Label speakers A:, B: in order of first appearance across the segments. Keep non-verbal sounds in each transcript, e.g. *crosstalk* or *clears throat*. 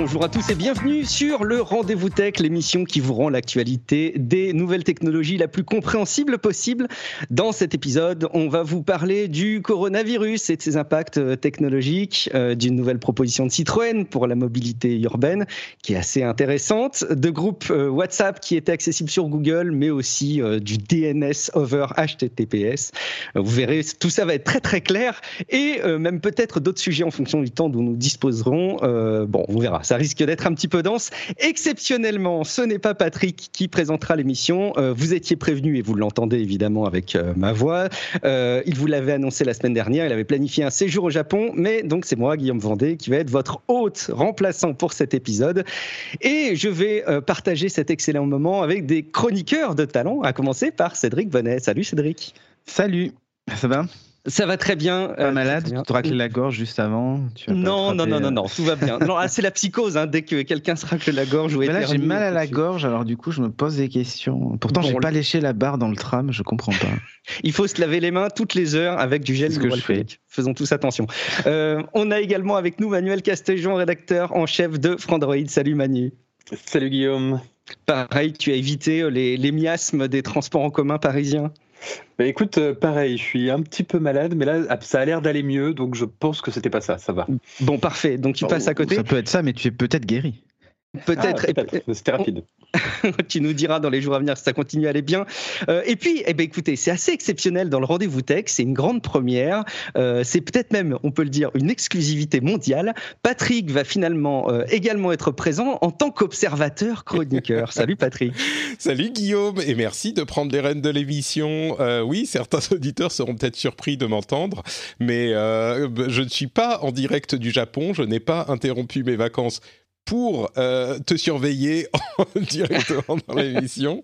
A: Bonjour à tous et bienvenue sur le Rendez-vous Tech, l'émission qui vous rend l'actualité des nouvelles technologies la plus compréhensible possible. Dans cet épisode, on va vous parler du coronavirus et de ses impacts technologiques, euh, d'une nouvelle proposition de Citroën pour la mobilité urbaine qui est assez intéressante, de groupes euh, WhatsApp qui étaient accessibles sur Google, mais aussi euh, du DNS over HTTPS. Euh, vous verrez, tout ça va être très très clair et euh, même peut-être d'autres sujets en fonction du temps dont nous disposerons. Euh, bon, on verra ça risque d'être un petit peu dense. Exceptionnellement, ce n'est pas Patrick qui présentera l'émission. Euh, vous étiez prévenu et vous l'entendez évidemment avec euh, ma voix. Euh, il vous l'avait annoncé la semaine dernière. Il avait planifié un séjour au Japon, mais donc c'est moi, Guillaume Vendée, qui va être votre hôte remplaçant pour cet épisode. Et je vais partager cet excellent moment avec des chroniqueurs de talent, à commencer par Cédric Bonnet. Salut Cédric.
B: Salut, ça va?
A: Ça va très bien.
B: Pas
A: euh,
B: malade. Tu te racles la gorge juste avant tu vas pas
A: Non, non, non, non,
B: euh,
A: non, tout va bien. Non, ah, c'est la psychose, hein, dès que quelqu'un se racle la gorge ou
B: là, j'ai mal à la gorge, alors du coup, je me pose des questions. Pourtant,
A: Bon,
B: j'ai pas léché la barre dans le tram, je comprends pas. *laughs*
A: Il faut se laver les mains toutes les heures avec du gel
B: C'est ce que je
A: hydroalcoolique. Faisons tous attention. Euh, on a également avec nous Manuel Castéjean, rédacteur en chef de Frandroid. Salut Manu.
C: Salut Guillaume.
A: Pareil, tu as évité les, les miasmes des transports en commun parisiens.
C: Bah, écoute, euh, pareil, je suis un petit peu malade, mais là, ah, ça a l'air d'aller mieux, donc je pense que c'était pas ça, ça va.
A: Bon, parfait. Donc tu
C: Bon,
A: passes à côté.
B: Ça peut être ça, mais tu es peut-être guéri.
A: Peut-être.
C: Ah, C'était rapide. *laughs*
A: tu nous diras dans les jours à venir si ça continue à aller bien. Euh, et puis, eh ben, écoutez, c'est assez exceptionnel dans le rendez-vous tech. C'est une grande première. Euh, c'est peut-être même, on peut le dire, une exclusivité mondiale. Patrick va finalement euh, également être présent en tant qu'observateur chroniqueur. *laughs* Salut Patrick.
D: Salut Guillaume et merci de prendre les rênes de l'émission. Euh, oui, certains *laughs* auditeurs seront peut-être surpris de m'entendre, mais euh, je ne suis pas en direct du Japon. Je n'ai pas interrompu mes vacances pour euh, te surveiller *laughs* directement dans l'émission.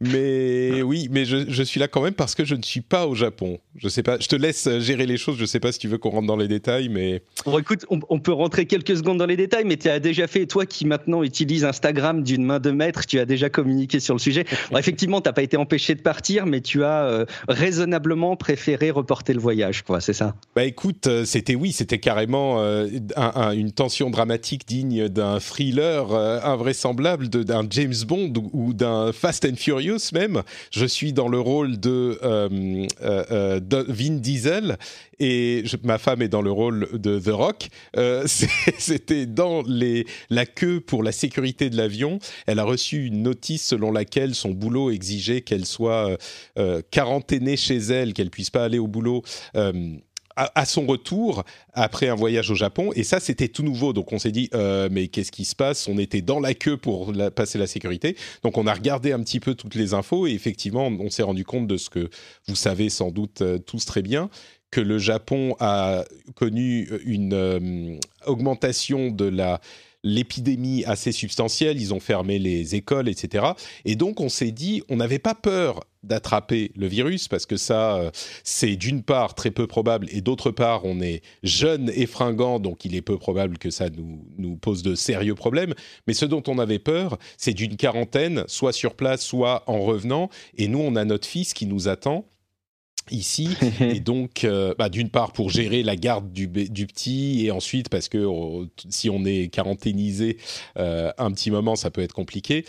D: Mais oui, mais je, je suis là quand même parce que je ne suis pas au Japon. Je sais pas, je te laisse gérer les choses. Je sais pas si tu veux qu'on rentre dans les détails, mais
A: Bon, écoute, on, on peut rentrer quelques secondes dans les détails, mais tu as déjà fait, toi qui maintenant utilise Instagram d'une main de maître, tu as déjà communiqué sur le sujet. Bon, effectivement, tu n'as pas été empêché de partir, mais tu as euh, raisonnablement préféré reporter le voyage, quoi, c'est ça?
D: Bah écoute, euh, c'était oui, c'était carrément euh, un- un- une tension dramatique digne d'un thriller euh, invraisemblable, d'un James Bond ou, d'un Fast and Furious même. Je suis dans le rôle de, euh, euh, euh, Vin Diesel et ma femme est dans le rôle de The Rock. *laughs* C'était dans la queue pour la sécurité de l'avion. Elle a reçu une notice selon laquelle son boulot exigeait qu'elle soit quarantainée chez elle, qu'elle puisse pas aller au boulot. À, son retour après un voyage au Japon. Et ça c'était tout nouveau. Donc on s'est dit euh, mais qu'est-ce qui se passe? On était dans la queue pour passer la sécurité. Donc on a regardé un petit peu toutes les infos et effectivement on s'est rendu compte de ce que vous savez sans doute euh, tous très bien que le Japon a connu une euh, augmentation de la l'épidémie assez substantielle, ils ont fermé les écoles, etc. Et donc on s'est dit, on n'avait pas peur d'attraper le virus parce que ça, euh, c'est d'une part très peu probable et d'autre part, on est jeune et fringant, donc il est peu probable que ça nous, nous pose de sérieux problèmes. Mais ce dont on avait peur, c'est d'une quarantaine, soit sur place, soit en revenant. Et nous, on a notre fils qui nous attend ici. *laughs* Et donc euh, bah, d'une part pour gérer la garde du, petit et ensuite parce que oh, si on est quarantainisé euh, un petit moment ça peut être compliqué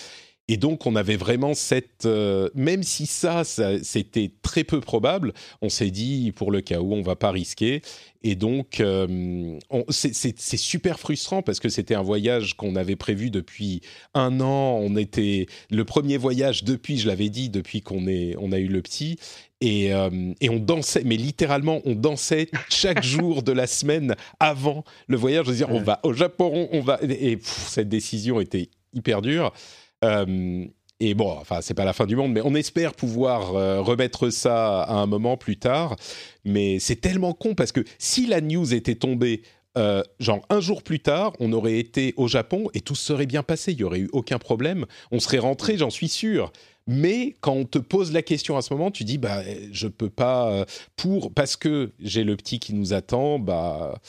D: Et donc, on avait vraiment cette. Euh, même si ça, c'était très peu probable, on s'est dit, pour le cas où, on va pas risquer. Et donc, euh, c'est super frustrant parce que c'était un voyage qu'on avait prévu depuis un an. On était le premier voyage depuis, je l'avais dit, depuis qu'on on a eu le petit. Et, euh, et, on dansait, mais littéralement, on dansait chaque *laughs* jour de la semaine avant le voyage. Je dire, on va au Japon, on va. Et cette décision était hyper dure. Euh, et bon, enfin, c'est pas la fin du monde, mais on espère pouvoir euh, remettre ça à un moment plus tard. Mais c'est tellement con parce que si la news était tombée euh, genre un jour plus tard, on aurait été au Japon et tout serait bien passé, il y aurait eu aucun problème, on serait rentré, j'en suis sûr. Mais quand on te pose la question à ce moment, tu dis bah je peux pas pour parce que j'ai le petit qui nous attend, bah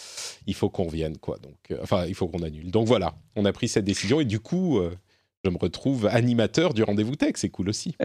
D: il faut qu'on revienne quoi. Donc enfin il faut qu'on annule. Donc voilà, on a pris cette décision et du coup je me retrouve animateur du rendez-vous tech, c'est cool aussi. *laughs*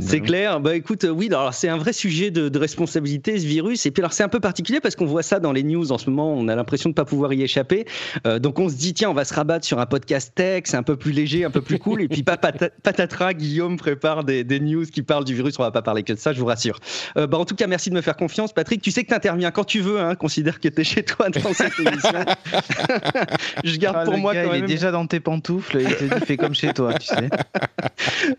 A: C'est clair. Bah écoute, oui, alors c'est un vrai sujet de, responsabilité ce virus. Et puis alors c'est un peu particulier parce qu'on voit ça dans les news en ce moment. On a l'impression de pas pouvoir y échapper. Euh, donc on se dit tiens, on va se rabattre sur un podcast tech, c'est un peu plus léger, un peu plus cool. et puis pas *laughs* patatras, Guillaume prépare des, news qui parlent du virus. On va pas parler que de ça, je vous rassure. Euh, bah en tout cas, merci de me faire confiance, Patrick. Tu sais que tu interviens quand tu veux. Hein, considère que tu es chez toi dans cette émission. *laughs*
B: je garde ah, pour moi. quand il est déjà dans tes pantoufles. Il te dit fais comme chez toi, tu sais.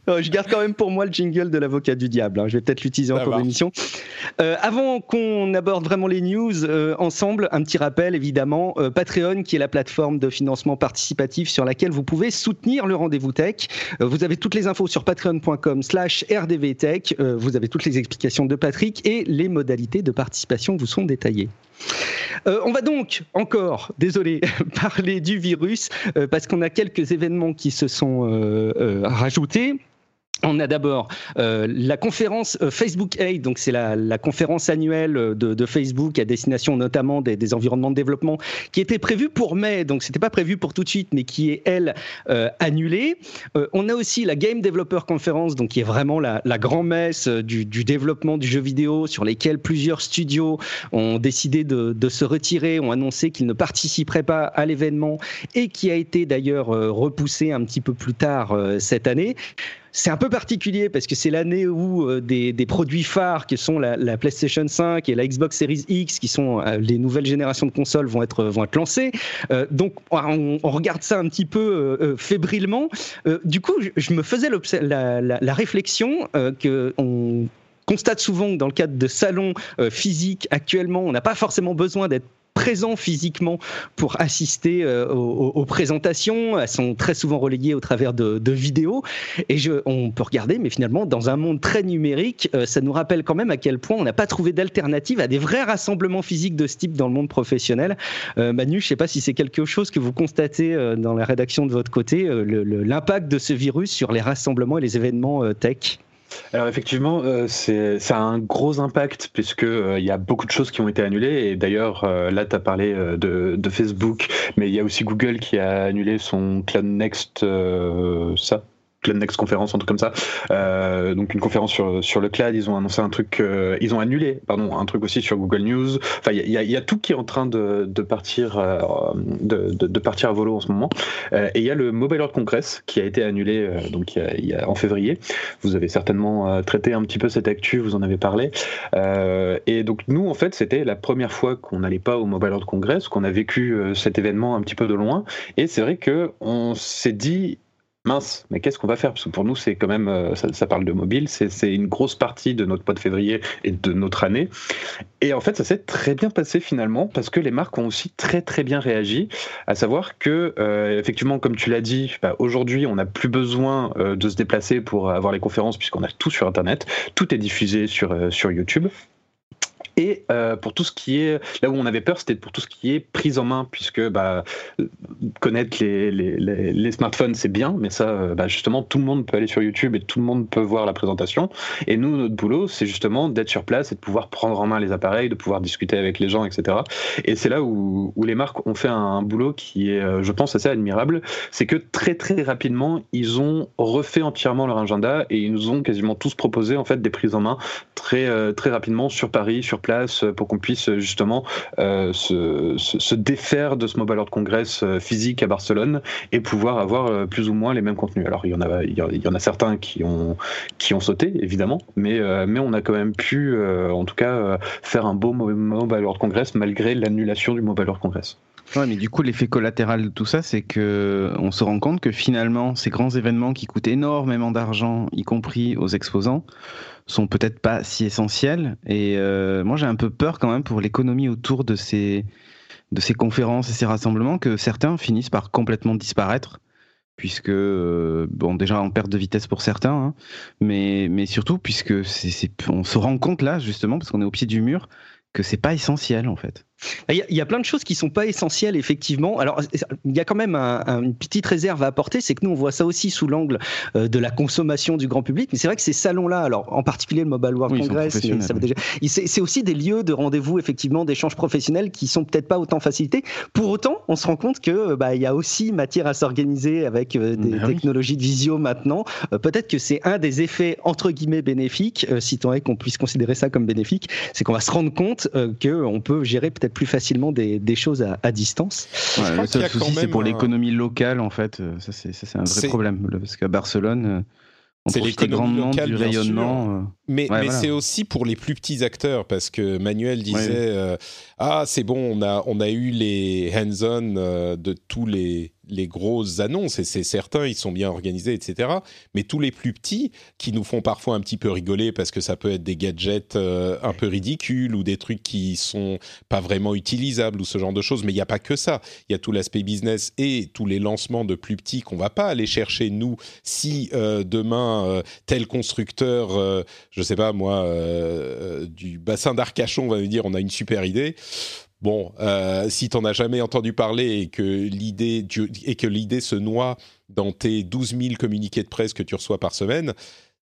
B: *laughs*
A: je garde quand même pour moi le jingle de l'avocat du diable. Hein. Je vais peut-être l'utiliser en cours d'émission. Euh, avant qu'on aborde vraiment les news euh, ensemble, un petit rappel évidemment. Euh, Patreon, qui est la plateforme de financement participatif sur laquelle vous pouvez soutenir le rendez-vous tech. vous avez toutes les infos sur patreon.com/slash rdvtech. vous avez toutes les explications de Patrick et les modalités de participation vous sont détaillées. on va donc encore, désolé, *laughs* parler du virus parce qu'on a quelques événements qui se sont rajoutés. On a d'abord euh, la conférence euh, Facebook Aid, donc c'est la, conférence annuelle de, de, Facebook à destination notamment des, environnements de développement, qui était prévue pour mai, donc c'était pas prévu pour tout de suite, mais qui est elle euh, annulée. on a aussi la Game Developer Conference, donc qui est vraiment la, la grand-messe du, développement du jeu vidéo, sur lesquels plusieurs studios ont décidé de, de se retirer, ont annoncé qu'ils ne participeraient pas à l'événement, et qui a été d'ailleurs repoussé un petit peu plus tard cette année. C'est un peu particulier parce que c'est l'année où euh, des, produits phares qui sont la, PlayStation 5 et la Xbox Series X, qui sont euh, les nouvelles générations de consoles, vont être, vont lancées. Euh, donc on, regarde ça un petit peu fébrilement. du coup, je, me faisais la, la, réflexion que on constate souvent que dans le cadre de salons physiques actuellement, on n'a pas forcément besoin d'être présent physiquement pour assister euh, aux, présentations. Elles sont très souvent relayées au travers de, vidéos. Et je, on peut regarder, mais finalement, dans un monde très numérique, euh, ça nous rappelle quand même à quel point on n'a pas trouvé d'alternative à des vrais rassemblements physiques de ce type dans le monde professionnel. Euh, Manu, je ne sais pas si c'est quelque chose que vous constatez dans la rédaction de votre côté, l'impact de ce virus sur les rassemblements et les événements tech.
C: Alors effectivement, euh, c'est ça a un gros impact puisque euh, il y a beaucoup de choses qui ont été annulées et d'ailleurs euh, là tu as parlé de, de, Facebook, mais il y a aussi Google qui a annulé son Cloud Next ça Cloud Next conférence, un truc comme ça. Euh, donc une conférence sur, sur le cloud, ils ont annoncé un truc, euh, ils ont annulé, pardon, un truc aussi sur Google News. Enfin, il y, y, a tout qui est en train de, de partir, euh, de, de, partir à volo en ce moment. et il y a le Mobile World Congress qui a été annulé donc il y, a, en février. Vous avez certainement traité un petit peu cette actu, vous en avez parlé. et donc nous, en fait, c'était la première fois qu'on n'allait pas au Mobile World Congress, qu'on a vécu cet événement un petit peu de loin. Et c'est vrai que on s'est dit mince, mais qu'est-ce qu'on va faire? Parce que pour nous, c'est quand même, euh, ça, parle de mobile, c'est une grosse partie de notre mois de février et de notre année. Et en fait, ça s'est très bien passé finalement, parce que les marques ont aussi très très bien réagi, à savoir que, euh, effectivement, comme tu l'as dit, bah, aujourd'hui, on n'a plus besoin euh, de se déplacer pour avoir les conférences, puisqu'on a tout sur Internet, tout est diffusé sur, sur YouTube. Et euh, pour tout ce qui est, là où on avait peur, c'était pour tout ce qui est prise en main, puisque bah, connaître les, les, les, smartphones, c'est bien, mais ça, euh, bah, justement, tout le monde peut aller sur YouTube et tout le monde peut voir la présentation. Et nous, notre boulot, c'est justement d'être sur place et de pouvoir prendre en main les appareils, de pouvoir discuter avec les gens, etc. Et c'est là où, où, les marques ont fait un, boulot qui est, euh, je pense, assez admirable. C'est que très, très rapidement, ils ont refait entièrement leur agenda et ils nous ont quasiment tous proposé, en fait, des prises en main très, très rapidement sur Paris, sur place pour qu'on puisse justement se, se, défaire de ce Mobile World Congress physique à Barcelone et pouvoir avoir plus ou moins les mêmes contenus. Alors il y en a, il y en a certains qui ont, qui ont sauté évidemment, mais, mais on a quand même pu, en tout cas, faire un beau Mobile World Congress malgré l'annulation du Mobile World Congress.
B: Ouais, mais du coup, l'effet collatéral de tout ça, c'est que on se rend compte que finalement, ces grands événements qui coûtent énormément d'argent, y compris aux exposants, sont peut-être pas si essentiels. Et euh, moi, j'ai un peu peur quand même pour l'économie autour de ces de ces conférences et ces rassemblements que certains finissent par complètement disparaître puisque euh, bon déjà en perte de vitesse pour certains, hein, mais mais surtout puisque c'est, on se rend compte là justement parce qu'on est au pied du mur que c'est pas essentiel en fait.
A: Il y, a, plein de choses qui sont pas essentielles, effectivement. Alors, il y a quand même une petite réserve à apporter, c'est que nous, on voit ça aussi sous l'angle euh, de la consommation du grand public. Mais c'est vrai que ces salons-là, alors en particulier le Mobile World Congress, c'est aussi des lieux de rendez-vous, effectivement, d'échanges professionnels qui sont peut-être pas autant facilités. Pour autant, on se rend compte que bah, il y a aussi matière à s'organiser avec euh, des ben technologies de visio maintenant. Euh, peut-être que c'est un des effets entre guillemets bénéfiques, si tant est qu'on puisse considérer ça comme bénéfique, c'est qu'on va se rendre compte qu'on peut gérer peut-être plus facilement des, choses à, distance.
B: souci, c'est pour l'économie locale, en fait. Euh, ça, c'est un vrai problème. Parce qu'à Barcelone, euh, on profite grandement du rayonnement.
D: Euh, mais, mais c'est aussi pour les plus petits acteurs, parce que Manuel disait Ah, c'est bon, on a, on a eu les hands-on de tous les les grosses annonces, et c'est certain, ils sont bien organisés, etc. Mais tous les plus petits, qui nous font parfois un petit peu rigoler parce que ça peut être des gadgets euh, un peu ridicules ou des trucs qui sont pas vraiment utilisables ou ce genre de choses. Mais il n'y a pas que ça. Il y a tout l'aspect business et tous les lancements de plus petits qu'on va pas aller chercher nous si euh, demain euh, tel constructeur, je sais pas moi, du bassin d'Arcachon va nous dire on a une super idée bon, euh, si t'en as jamais entendu parler et que l'idée et que l'idée se noie dans tes 12 000 communiqués de presse que tu reçois par semaine,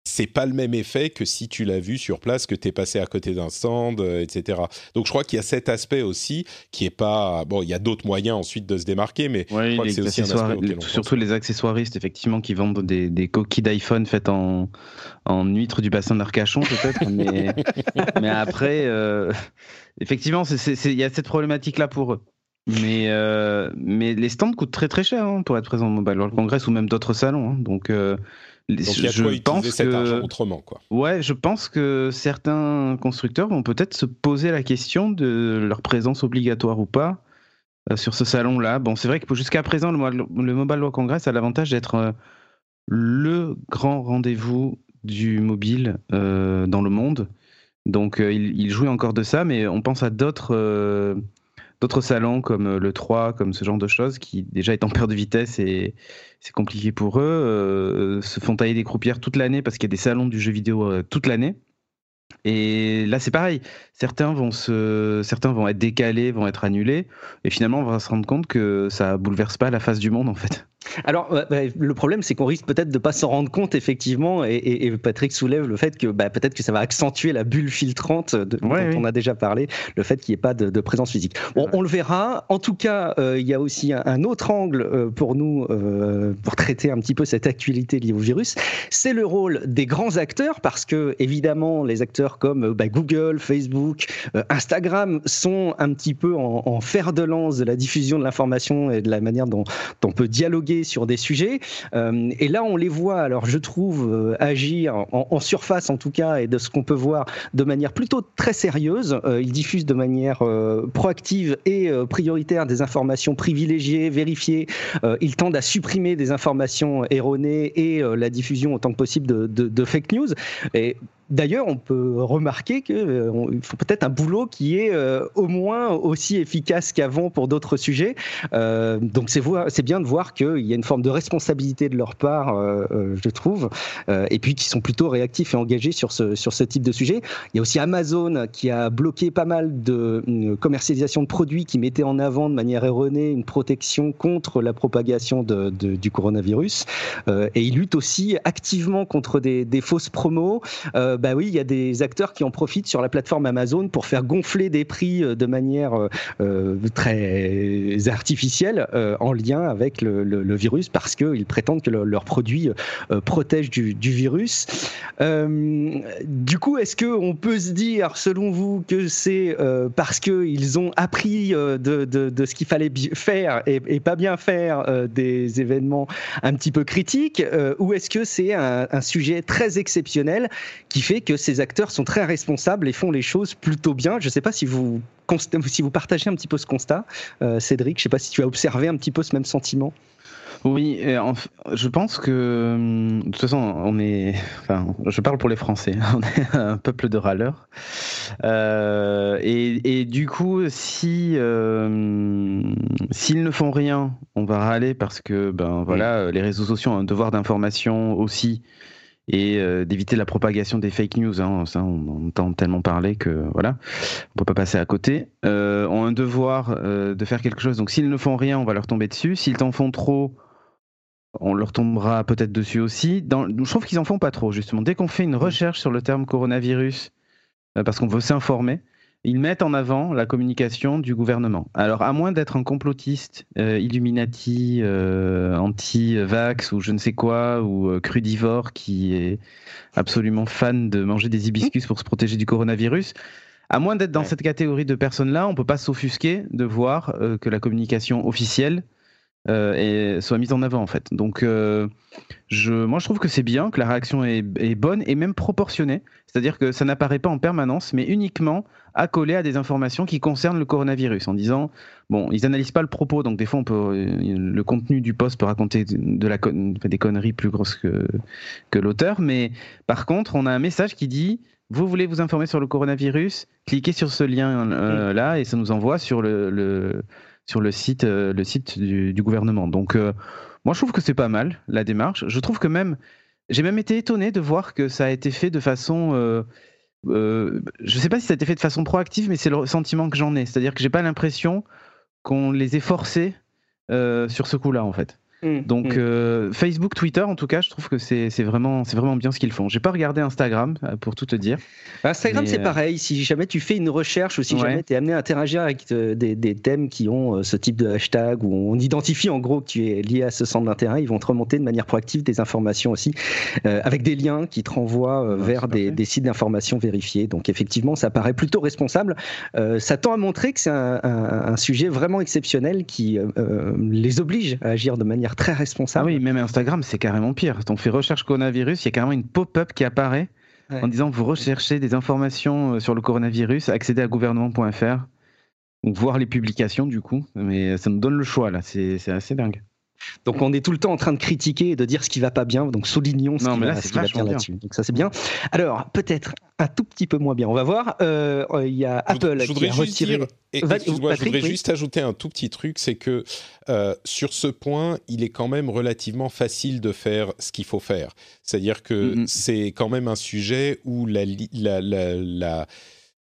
D: c'est pas le même effet que si tu l'as vu sur place, que tu es passé à côté d'un stand, euh, etc. Donc je crois qu'il y a cet aspect aussi qui est pas bon. Il y a d'autres moyens ensuite de se démarquer, mais je crois que c'est aussi un aspect
B: surtout les accessoiristes effectivement qui vendent des, coquilles d'iPhone faites en en huître du bassin d'Arcachon peut-être, *laughs* mais mais après euh, effectivement il y a cette problématique là pour eux. Mais, euh, mais les stands coûtent très très cher hein, pour être présent au Mobile World Congress ou même d'autres salons. Hein. Donc,
D: je pense cet argent autrement, quoi?
B: Ouais, je pense que certains constructeurs vont peut-être se poser la question de leur présence obligatoire ou pas euh, sur ce salon-là. Bon, c'est vrai que jusqu'à présent, le, Mobile World Congress a l'avantage d'être euh, le grand rendez-vous du mobile euh, dans le monde. Donc, il, il, encore de ça, mais on pense à d'autres d'autres salons comme euh, le 3, comme ce genre de choses, qui déjà en perte de vitesse et c'est compliqué pour eux, euh, se font tailler des croupières toute l'année parce qu'il y a des salons du jeu vidéo euh, toute l'année. Et là, c'est pareil. Certains vont, se, certains vont être décalés, vont être annulés. Et finalement, on va se rendre compte que ça bouleverse pas la face du monde, en fait.
A: Alors, bah, le problème, c'est qu'on risque peut-être de ne pas s'en rendre compte, effectivement, et, Patrick soulève le fait que bah, peut-être que ça va accentuer la bulle filtrante de, dont on a déjà parlé, le fait qu'il n'y ait pas de, présence physique. Bon, on le verra. En tout cas, euh, il y a aussi un, autre angle euh, pour nous, euh, pour traiter un petit peu cette actualité liée au virus, c'est le rôle des grands acteurs, parce que, évidemment, les acteurs comme bah, Google, Facebook, Instagram sont un petit peu en, fer de lance de la diffusion de l'information et de la manière dont on peut dialoguer sur des sujets. Euh, et là, on les voit, alors je trouve, euh, agir en, surface en tout cas, et de ce qu'on peut voir de manière plutôt très sérieuse. Euh, ils diffusent de manière proactive et prioritaire des informations privilégiées, vérifiées. ils tendent à supprimer des informations erronées et la diffusion autant que possible de, fake news. Et D'ailleurs, on peut remarquer qu'il euh, faut peut-être un boulot qui est euh, au moins aussi efficace qu'avant pour d'autres sujets. Euh, donc c'est bien de voir qu'il y a une forme de responsabilité de leur part, je trouve, et puis qui sont plutôt réactifs et engagés sur ce, type de sujet. Il y a aussi Amazon qui a bloqué pas mal de commercialisation de produits qui mettaient en avant de manière erronée une protection contre la propagation du coronavirus. et il lutte aussi activement contre des fausses promos bah oui, il y a des acteurs qui en profitent sur la plateforme Amazon pour faire gonfler des prix de manière très artificielle en lien avec le, virus parce qu'ils prétendent que leurs produits protègent du, virus. du coup, est-ce qu'on peut se dire, selon vous, que c'est parce qu'ils ont appris de, ce qu'il fallait faire et, et, pas bien faire des événements un petit peu critiques ou est-ce que c'est un, un sujet très exceptionnel qui fait que ces acteurs sont très responsables et font les choses plutôt bien. Je ne sais pas si vous, si vous partagez un petit peu ce constat, euh, Cédric. Je ne sais pas si tu as observé un petit peu ce même sentiment.
B: Oui, je pense que hum, de toute façon, on est, enfin, je parle pour les Français, *laughs* on est un peuple de râleurs. Euh, et, du coup, si euh, s'ils ne font rien, on va râler parce que ben voilà, les réseaux sociaux ont un devoir d'information aussi et euh, d'éviter la propagation des fake news. Hein. Ça, on entend tellement parler que voilà, on peut pas passer à côté. Euh, ont un devoir euh, de faire quelque chose. Donc s'ils ne font rien, on va leur tomber dessus. S'ils t'en font trop, on leur tombera peut-être dessus aussi. Dans, je trouve qu'ils en font pas trop justement. Dès qu'on fait une recherche sur le terme coronavirus, parce qu'on veut s'informer, ils mettent en avant la communication du gouvernement. Alors, à moins d'être un complotiste, euh, Illuminati, euh, anti-vax ou je ne sais quoi, ou euh, crudivore qui est absolument fan de manger des hibiscus pour se protéger du coronavirus, à moins d'être dans cette catégorie de personnes-là, on ne peut pas s'offusquer de voir que la communication officielle et soit mise en avant en fait. Donc, je, moi, je trouve que c'est bien, que la réaction est, est bonne et même proportionnée. C'est-à-dire que ça n'apparaît pas en permanence, mais uniquement accolé à des informations qui concernent le coronavirus, en disant bon, ils analysent pas le propos, donc des fois on peut euh, le contenu du poste peut raconter de la des conneries plus grosses que que l'auteur, mais par contre on a un message qui dit vous voulez vous informer sur le coronavirus, cliquez sur ce lien euh, là et ça nous envoie sur le, sur le site euh, le site du, gouvernement. Donc moi je trouve que c'est pas mal la démarche. Je trouve que même j'ai même été étonné de voir que ça a été fait de façon euh, je ne sais pas si ça a été fait de façon proactive, mais c'est le sentiment que j'en ai. C'est-à-dire que j'ai pas l'impression qu'on les ait forcés euh, sur ce coup-là, en fait. Mm. Donc mm. Euh, Facebook, Twitter, en tout cas, je trouve que c'est vraiment, vraiment bien ce qu'ils font. J'ai pas regardé Instagram euh, pour tout te dire.
A: Instagram, c'est euh, pareil. Si jamais tu fais une recherche ou si jamais tu es amené à interagir avec des, des, thèmes qui ont ce type de hashtag où on identifie en gros que tu es lié à ce centre d'intérêt, ils vont te remonter de manière proactive des informations aussi avec des liens qui te renvoient vers des, des, sites d'information vérifiés. Donc effectivement, ça paraît plutôt responsable. ça tend à montrer que c'est un, un, un, sujet vraiment exceptionnel qui les oblige à agir de manière très responsable.
B: Ah oui, même Instagram, c'est carrément pire. On fait recherche coronavirus, il y a carrément une pop-up qui apparaît en disant vous recherchez des informations euh, sur le coronavirus, accédez à gouvernement.fr, voir les publications du coup. Mais ça nous donne le choix là, c'est assez dingue.
A: Donc on est tout le temps en train de critiquer et de dire ce qui va pas bien. Donc soulignons ce, qui, va, bien là-dessus. Donc ça c'est bien. Alors peut-être un tout petit peu moins bien. On va voir. Euh, il y a Apple qui a retiré.
D: je voudrais juste ajouter un tout petit truc, c'est que euh, sur ce point, il est quand même relativement facile de faire ce qu'il faut faire. C'est-à-dire que mm-hmm. c'est quand même un sujet où la, la, la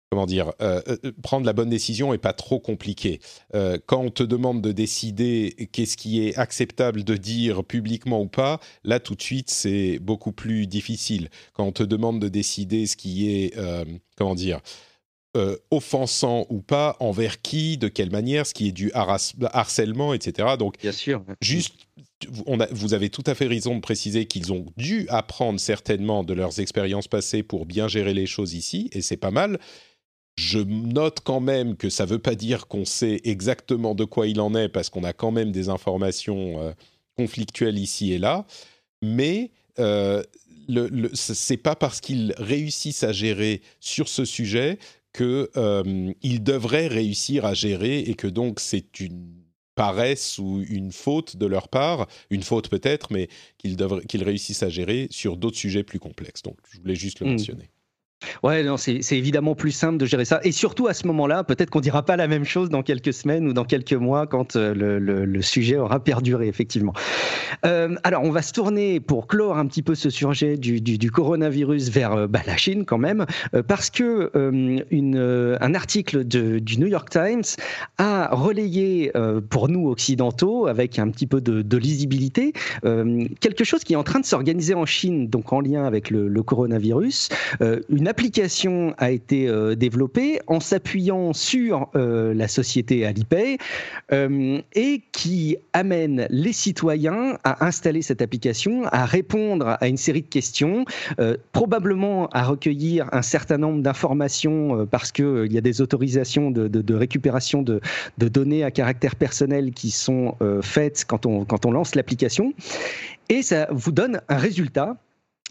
D: comment dire, euh, euh, prendre la bonne décision est pas trop compliqué. Euh, quand on te demande de décider qu'est-ce qui est acceptable de dire publiquement ou pas, là tout de suite c'est beaucoup plus difficile. Quand on te demande de décider ce qui est, comment dire, offensant ou pas, envers qui, de quelle manière, ce qui est du harcèlement, etc. Donc,
A: bien sûr,
D: juste, on a, vous avez tout à fait raison de préciser qu'ils ont dû apprendre certainement de leurs expériences passées pour bien gérer les choses ici, et c'est pas mal. Je note quand même que ça ne veut pas dire qu'on sait exactement de quoi il en est, parce qu'on a quand même des informations euh, conflictuelles ici et là. Mais euh, ce n'est pas parce qu'ils réussissent à gérer sur ce sujet qu'ils euh, devraient réussir à gérer et que donc c'est une paresse ou une faute de leur part, une faute peut-être, mais qu'ils réussissent à gérer sur d'autres sujets plus complexes. Donc je voulais juste le mmh. mentionner.
A: Ouais, non, c'est évidemment plus simple de gérer ça. Et surtout à ce moment-là, peut-être qu'on dira pas la même chose dans quelques semaines ou dans quelques mois quand euh, le, sujet aura perduré, effectivement. Euh, alors, on va se tourner pour clore un petit peu ce sujet du, coronavirus vers euh, bah, la Chine quand même, parce que un article du New York Times a relayé pour nous occidentaux, avec un petit peu de, lisibilité, quelque chose qui est en train de s'organiser en Chine, donc en lien avec le, coronavirus, une application a été euh, développée en s'appuyant sur euh, la société Alipay euh, et qui amène les citoyens à installer cette application, à répondre à une série de questions, probablement à recueillir un certain nombre d'informations parce qu'il y a des autorisations de, récupération de, données à caractère personnel qui sont faites quand on, quand on lance l'application. Et ça vous donne un résultat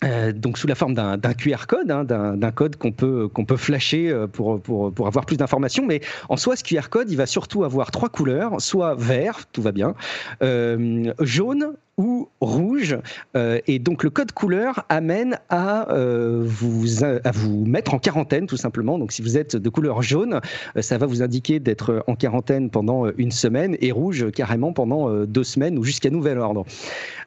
A: euh, donc sous la forme d'un QR code, hein, d'un code qu'on peut flasher euh, pour avoir plus d'informations. Mais en soi, ce QR code, il va surtout avoir trois couleurs, soit vert, tout va bien, euh, jaune ou rouge. Euh, et donc le code couleur amène à, euh, vous, à vous mettre en quarantaine tout simplement. Donc si vous êtes de couleur jaune, euh, ça va vous indiquer d'être en quarantaine pendant une semaine et rouge carrément pendant deux semaines ou jusqu'à nouvel ordre.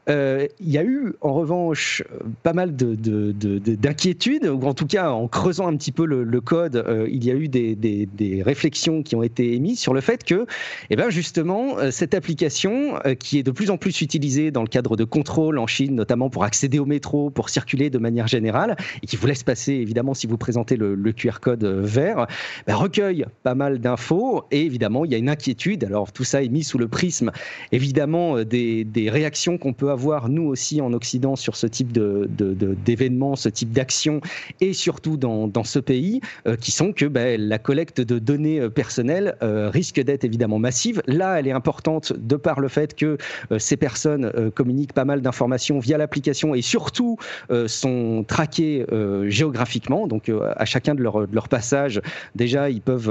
A: Il y a eu en revanche pas mal d'inquiétudes, de, ou en tout cas en creusant un petit peu le, code, il y a eu des, des, des, réflexions qui ont été émises sur le fait que, eh ben justement, cette application qui est de plus en plus utilisée dans dans le cadre de contrôles en Chine, notamment pour accéder au métro, pour circuler de manière générale, et qui vous laisse passer, évidemment, si vous présentez le, QR code euh, vert, bah, recueille pas mal d'infos, et évidemment, il y a une inquiétude. Alors, tout ça est mis sous le prisme, évidemment, euh, des, réactions qu'on peut avoir, nous aussi, en Occident, sur ce type d'événements, ce type d'actions, et surtout dans, ce pays, euh, qui sont que bah, la collecte de données personnelles risque d'être évidemment massive. Là, elle est importante de par le fait que ces personnes communiquent pas mal d'informations via l'application et surtout euh, sont traqués euh, géographiquement. Donc euh, à chacun de leur, de leur, passage, déjà ils peuvent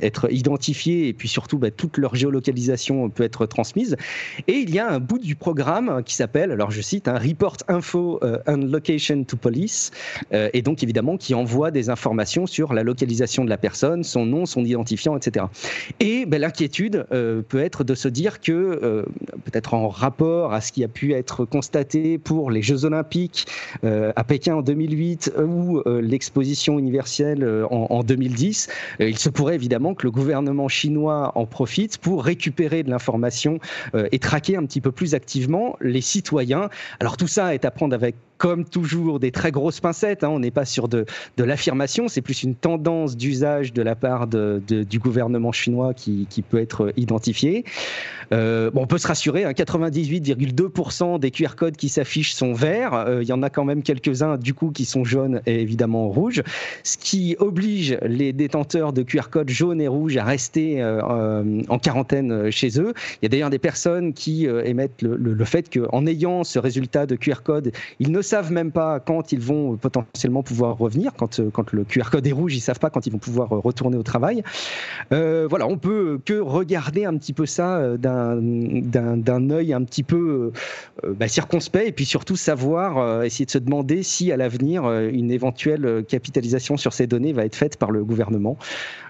A: être identifiés et puis surtout bah, toute leur géolocalisation peut être transmise. Et il y a un bout du programme qui s'appelle, alors je cite, un Report Info and Location to Police, et donc évidemment qui envoie des informations sur la localisation de la personne, son nom, son identifiant, etc. Et ben, l'inquiétude peut être de se dire que peut-être en rapport à ce qui a pu être constaté pour les Jeux Olympiques euh, à Pékin en 2008 ou euh, l'exposition universelle euh, en, 2010, il se pourrait évidemment que le gouvernement chinois en profite pour récupérer de l'information et traquer un petit peu plus activement les citoyens. Alors tout ça est à prendre avec comme toujours, des très grosses pincettes. Hein. On n'est pas sur de, l'affirmation, c'est plus une tendance d'usage de la part du gouvernement chinois qui, peut être identifiée. Euh, on peut se rassurer, hein, 98,2% des QR codes qui s'affichent sont verts. Euh, il y en a quand même quelques-uns, du coup, qui sont jaunes et évidemment rouges, ce qui oblige les détenteurs de QR codes jaunes et rouges à rester euh, en quarantaine chez eux. Il y a d'ailleurs des personnes qui émettent le, le fait qu'en ayant ce résultat de QR code, ils ne savent même pas quand ils vont potentiellement pouvoir revenir. Quand, euh, quand le QR code est rouge, ils savent pas quand ils vont pouvoir euh, retourner au travail. Euh, voilà, on peut que regarder un petit peu ça d'un œil un petit peu bah, circonspect et puis surtout savoir, essayer de se demander si à l'avenir une éventuelle capitalisation sur ces données va être faite par le gouvernement.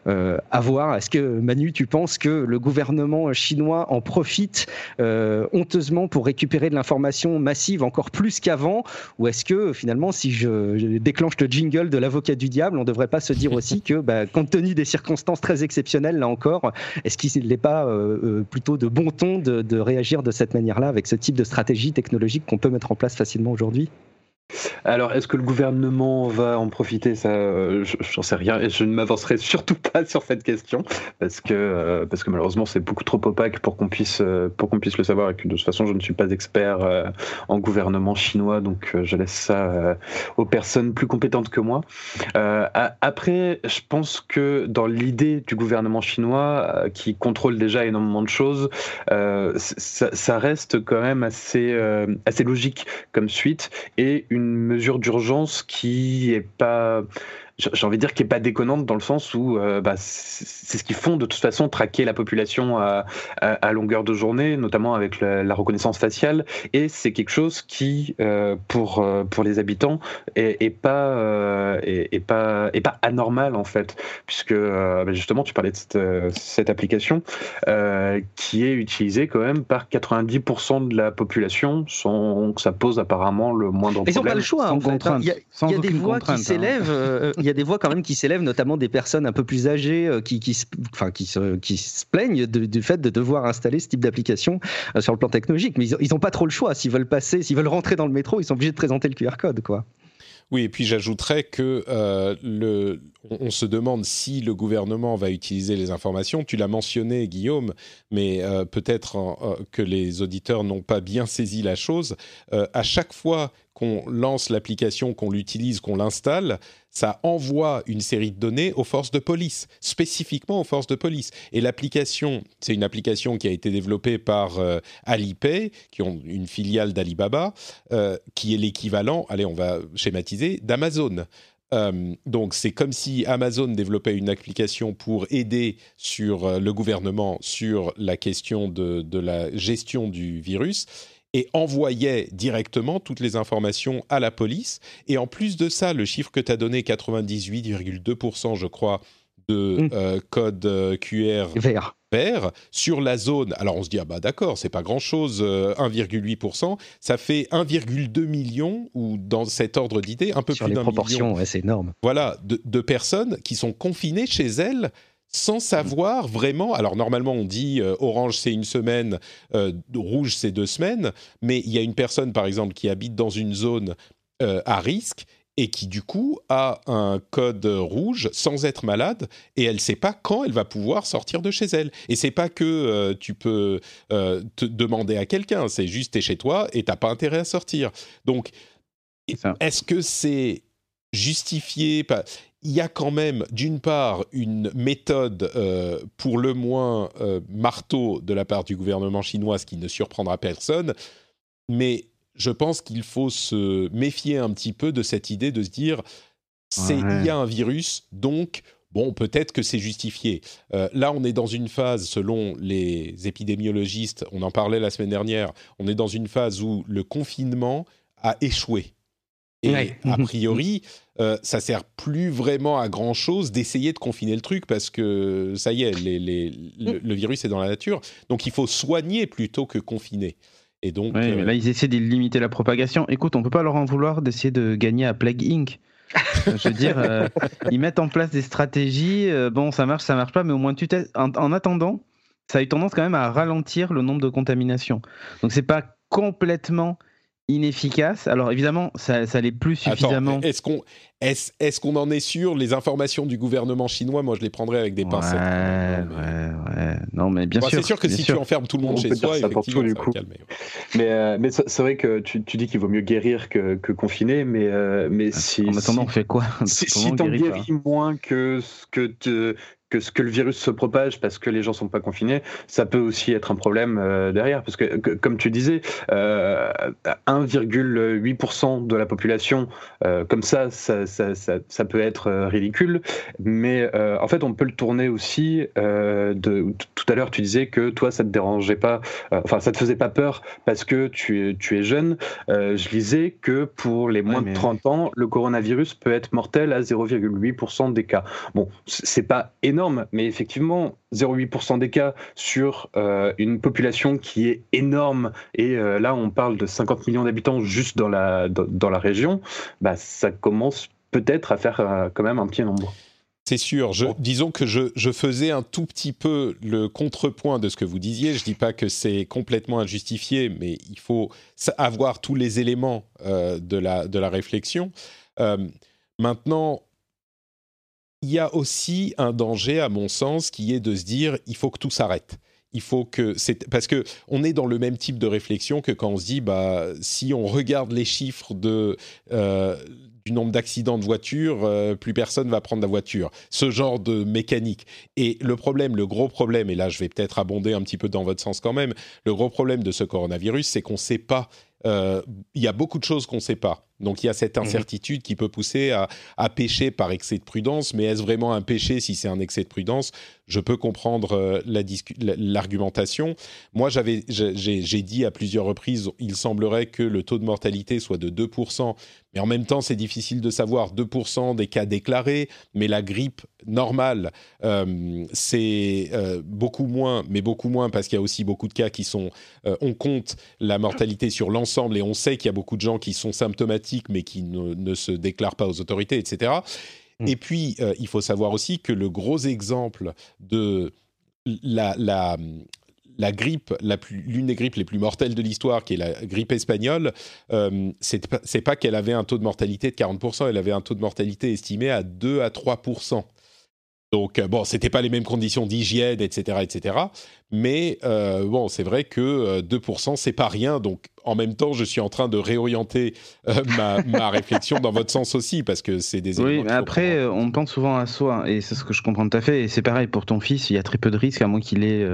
A: Euh, voir. Est-ce que Manu, tu penses que le gouvernement chinois en profite honteusement pour récupérer de l'information massive encore plus qu'avant ou est-ce que finalement, si je, déclenche le jingle de l'avocat du diable, on ne devrait pas se dire aussi *laughs* que, bah, compte tenu des circonstances très exceptionnelles, là encore, est-ce qu'il n'est pas euh, euh, plutôt de bon ton de, de réagir de cette manière-là avec ce type de stratégie technologique qu'on peut mettre en place facilement aujourd'hui?
C: Alors, est-ce que le gouvernement va en profiter? Ça, euh, j'en sais rien. Et je ne m'avancerai surtout pas *laughs* sur cette question parce que euh, parce que malheureusement c'est beaucoup trop opaque pour qu'on puisse euh, puisse le savoir et que de toute façon je ne suis pas expert en gouvernement chinois, donc je laisse ça aux personnes plus compétentes que moi. après, je pense que dans l'idée du gouvernement chinois qui contrôle déjà énormément de choses, ça, ça, reste quand même assez assez logique comme suite et une mesure d'urgence qui est pas j'ai envie de dire, qui est pas déconnante dans le sens où euh, bah, c'est ce qu'ils font de toute façon, traquer la population à, à, longueur de journée, notamment avec la, reconnaissance faciale, et c'est quelque chose qui, euh, pour euh, pour les habitants, est, est pas est, pas est pas anormal en fait, puisque bah, justement tu parlais de cette, cette application qui est utilisée quand même par 90% de la population, sans que ça pose apparemment le moindre problème.
A: Ils n'ont pas le choix en fait. Hein. Il y a, il y a des voix qui hein. s'élèvent *laughs* y a des voix quand même qui s'élèvent, notamment des personnes un peu plus âgées euh, qui, se, plaignent du fait de devoir installer ce type d'application euh, sur le plan technologique. Mais ils n'ont pas trop le choix. S'ils veulent passer, s'ils veulent rentrer dans le métro, ils sont obligés de présenter le QR code, quoi.
D: Oui, et puis j'ajouterais que euh, on, se demande si le gouvernement va utiliser les informations. Tu l'as mentionné, Guillaume, mais peut-être que les auditeurs n'ont pas bien saisi la chose. à chaque fois qu'on lance l'application, qu'on l'utilise, qu'on l'installe, ça envoie une série de données aux forces de police, spécifiquement aux forces de police. Et l'application, c'est une application qui a été développée par euh, Alipay, qui ont une filiale d'Alibaba, euh, qui est l'équivalent, allez, on va schématiser, d'Amazon. Euh, donc c'est comme si Amazon développait une application pour aider sur le gouvernement sur la question de la gestion du virus et envoyait directement toutes les informations à la police. Et en plus de ça, le chiffre que tu as donné, 98,2%, je crois, de mmh. euh, code euh, QR
A: vert.
D: vert sur la zone. Alors on se dit, ah bah d'accord, c'est pas grand-chose, 1,8%, euh, ça fait 1,2 million, ou dans cet ordre d'idée, un peu plus d'un million.
A: Ouais, c'est énorme.
D: Voilà, de, de, personnes qui sont confinées chez elles sans savoir vraiment. Alors normalement on dit euh, orange c'est une semaine, euh, rouge c'est deux semaines, mais il y a une personne par exemple qui habite dans une zone euh, à risque et qui du coup a un code rouge sans être malade et elle ne sait pas quand elle va pouvoir sortir de chez elle. Et c'est pas que tu peux te demander à quelqu'un, c'est juste es chez toi et t'as pas intérêt à sortir. Donc est-ce que c'est justifié il y a quand même, d'une part, une méthode euh, pour le moins euh, marteau de la part du gouvernement chinois, ce qui ne surprendra personne, mais je pense qu'il faut se méfier un petit peu de cette idée de se dire, c'est il y a un virus, donc bon, peut-être que c'est justifié. Euh, là, on est dans une phase, selon les épidémiologistes, on en parlait la semaine dernière, on est dans une phase où le confinement a échoué. Et a priori, *laughs* euh, ça sert plus vraiment à grand chose d'essayer de confiner le truc parce que ça y est, le, virus est dans la nature. Donc il faut soigner plutôt que confiner. Et donc,
B: euh, là, ils essaient de limiter la propagation. Écoute, on peut pas leur en vouloir d'essayer de gagner à Plague Inc. Je veux dire, euh, ils mettent en place des stratégies. bon, ça marche, ça marche pas, mais au moins tu en, en, attendant, ça a eu tendance quand même à ralentir le nombre de contaminations. Donc c'est pas complètement inefficace. Alors évidemment, ça, ça l'est plus suffisamment.
D: Est-ce qu'on est, est qu'on en est sûr Les informations du gouvernement chinois, moi je les prendrais avec des pincettes.
B: Ouais, ouais, ouais. Non, mais bien sûr.
D: C'est sûr que si tu enfermes tout le monde chez soi, effectivement, du coup.
C: Mais, euh, mais c'est vrai que tu, tu dis qu'il vaut mieux guérir que, que confiner, mais, euh, mais si.
B: En attendant, on fait quoi?
C: Si, si t'en guéris moins que ce que te, que ce que le virus se propage parce que les gens sont pas confinés, ça peut aussi être un problème euh, derrière. Parce que, comme tu disais, euh, 1,8% de la population, euh, comme ça ça, ça, ça, ça, peut être euh, ridicule. Mais euh, en fait, on peut le tourner aussi. de, tout à l'heure, tu disais que toi, ça te dérangeait pas, enfin, ça te faisait pas peur parce que tu, tu es jeune. je lisais que pour les moins de 30 ans, le coronavirus peut être mortel à 0,8% des cas. Bon, c'est pas énorme mais effectivement, 0,8% des cas sur euh, une population qui est énorme, et euh, là on parle de 50 millions d'habitants juste dans la, dans, la région, bah, ça commence peut-être à faire euh, quand même un petit nombre.
D: C'est sûr. Je, disons que je, je, faisais un tout petit peu le contrepoint de ce que vous disiez. Je ne dis pas que c'est complètement injustifié, mais il faut avoir tous les éléments de, la, de la réflexion. maintenant, il y a aussi un danger, à mon sens, qui est de se dire il faut que tout s'arrête. Il faut que c'est parce que on est dans le même type de réflexion que quand on se dit bah si on regarde les chiffres de euh, du nombre d'accidents de voiture, euh, plus personne va prendre la voiture. Ce genre de mécanique. Et le problème, le gros problème, et là je vais peut-être abonder un petit peu dans votre sens quand même, le gros problème de ce coronavirus, c'est qu'on ne sait pas il y a beaucoup de choses qu'on ne sait pas. Donc il y a cette mhm. incertitude qui peut pousser à, à pécher par excès de prudence, mais est-ce vraiment un péché si c'est un excès de prudence? Je peux comprendre euh, l'argumentation. Moi, j'avais, j'ai dit à plusieurs reprises, il semblerait que le taux de mortalité soit de 2%, mais en même temps, c'est difficile de savoir 2% des cas déclarés, mais la grippe normale, euh, c'est euh, beaucoup moins, mais beaucoup moins parce qu'il y a aussi beaucoup de cas qui sont, on compte la mortalité sur l'ensemble. Et on sait qu'il y a beaucoup de gens qui sont symptomatiques mais qui ne, se déclarent pas aux autorités, etc. Mm. Et puis, euh, il faut savoir aussi que le gros exemple de la, la, la grippe, l'une des grippes les plus mortelles de l'histoire, qui est la grippe espagnole, euh, c'est pas, qu'elle avait un taux de mortalité de 40%, elle avait un taux de mortalité estimé à 2 à 3%. Donc, euh, bon, c'était pas les mêmes conditions d'hygiène, etc., etc. Mais euh, bon, c'est vrai que 2%, c'est pas rien. Donc, en même temps, je suis en train de réorienter ma, *laughs* ma, réflexion dans votre sens aussi, parce que c'est des
B: Oui, mais après, on pense souvent à soi, et c'est ce que je comprends tout à fait. Et c'est pareil pour ton fils, il y a très peu de risques, à moins qu'il ait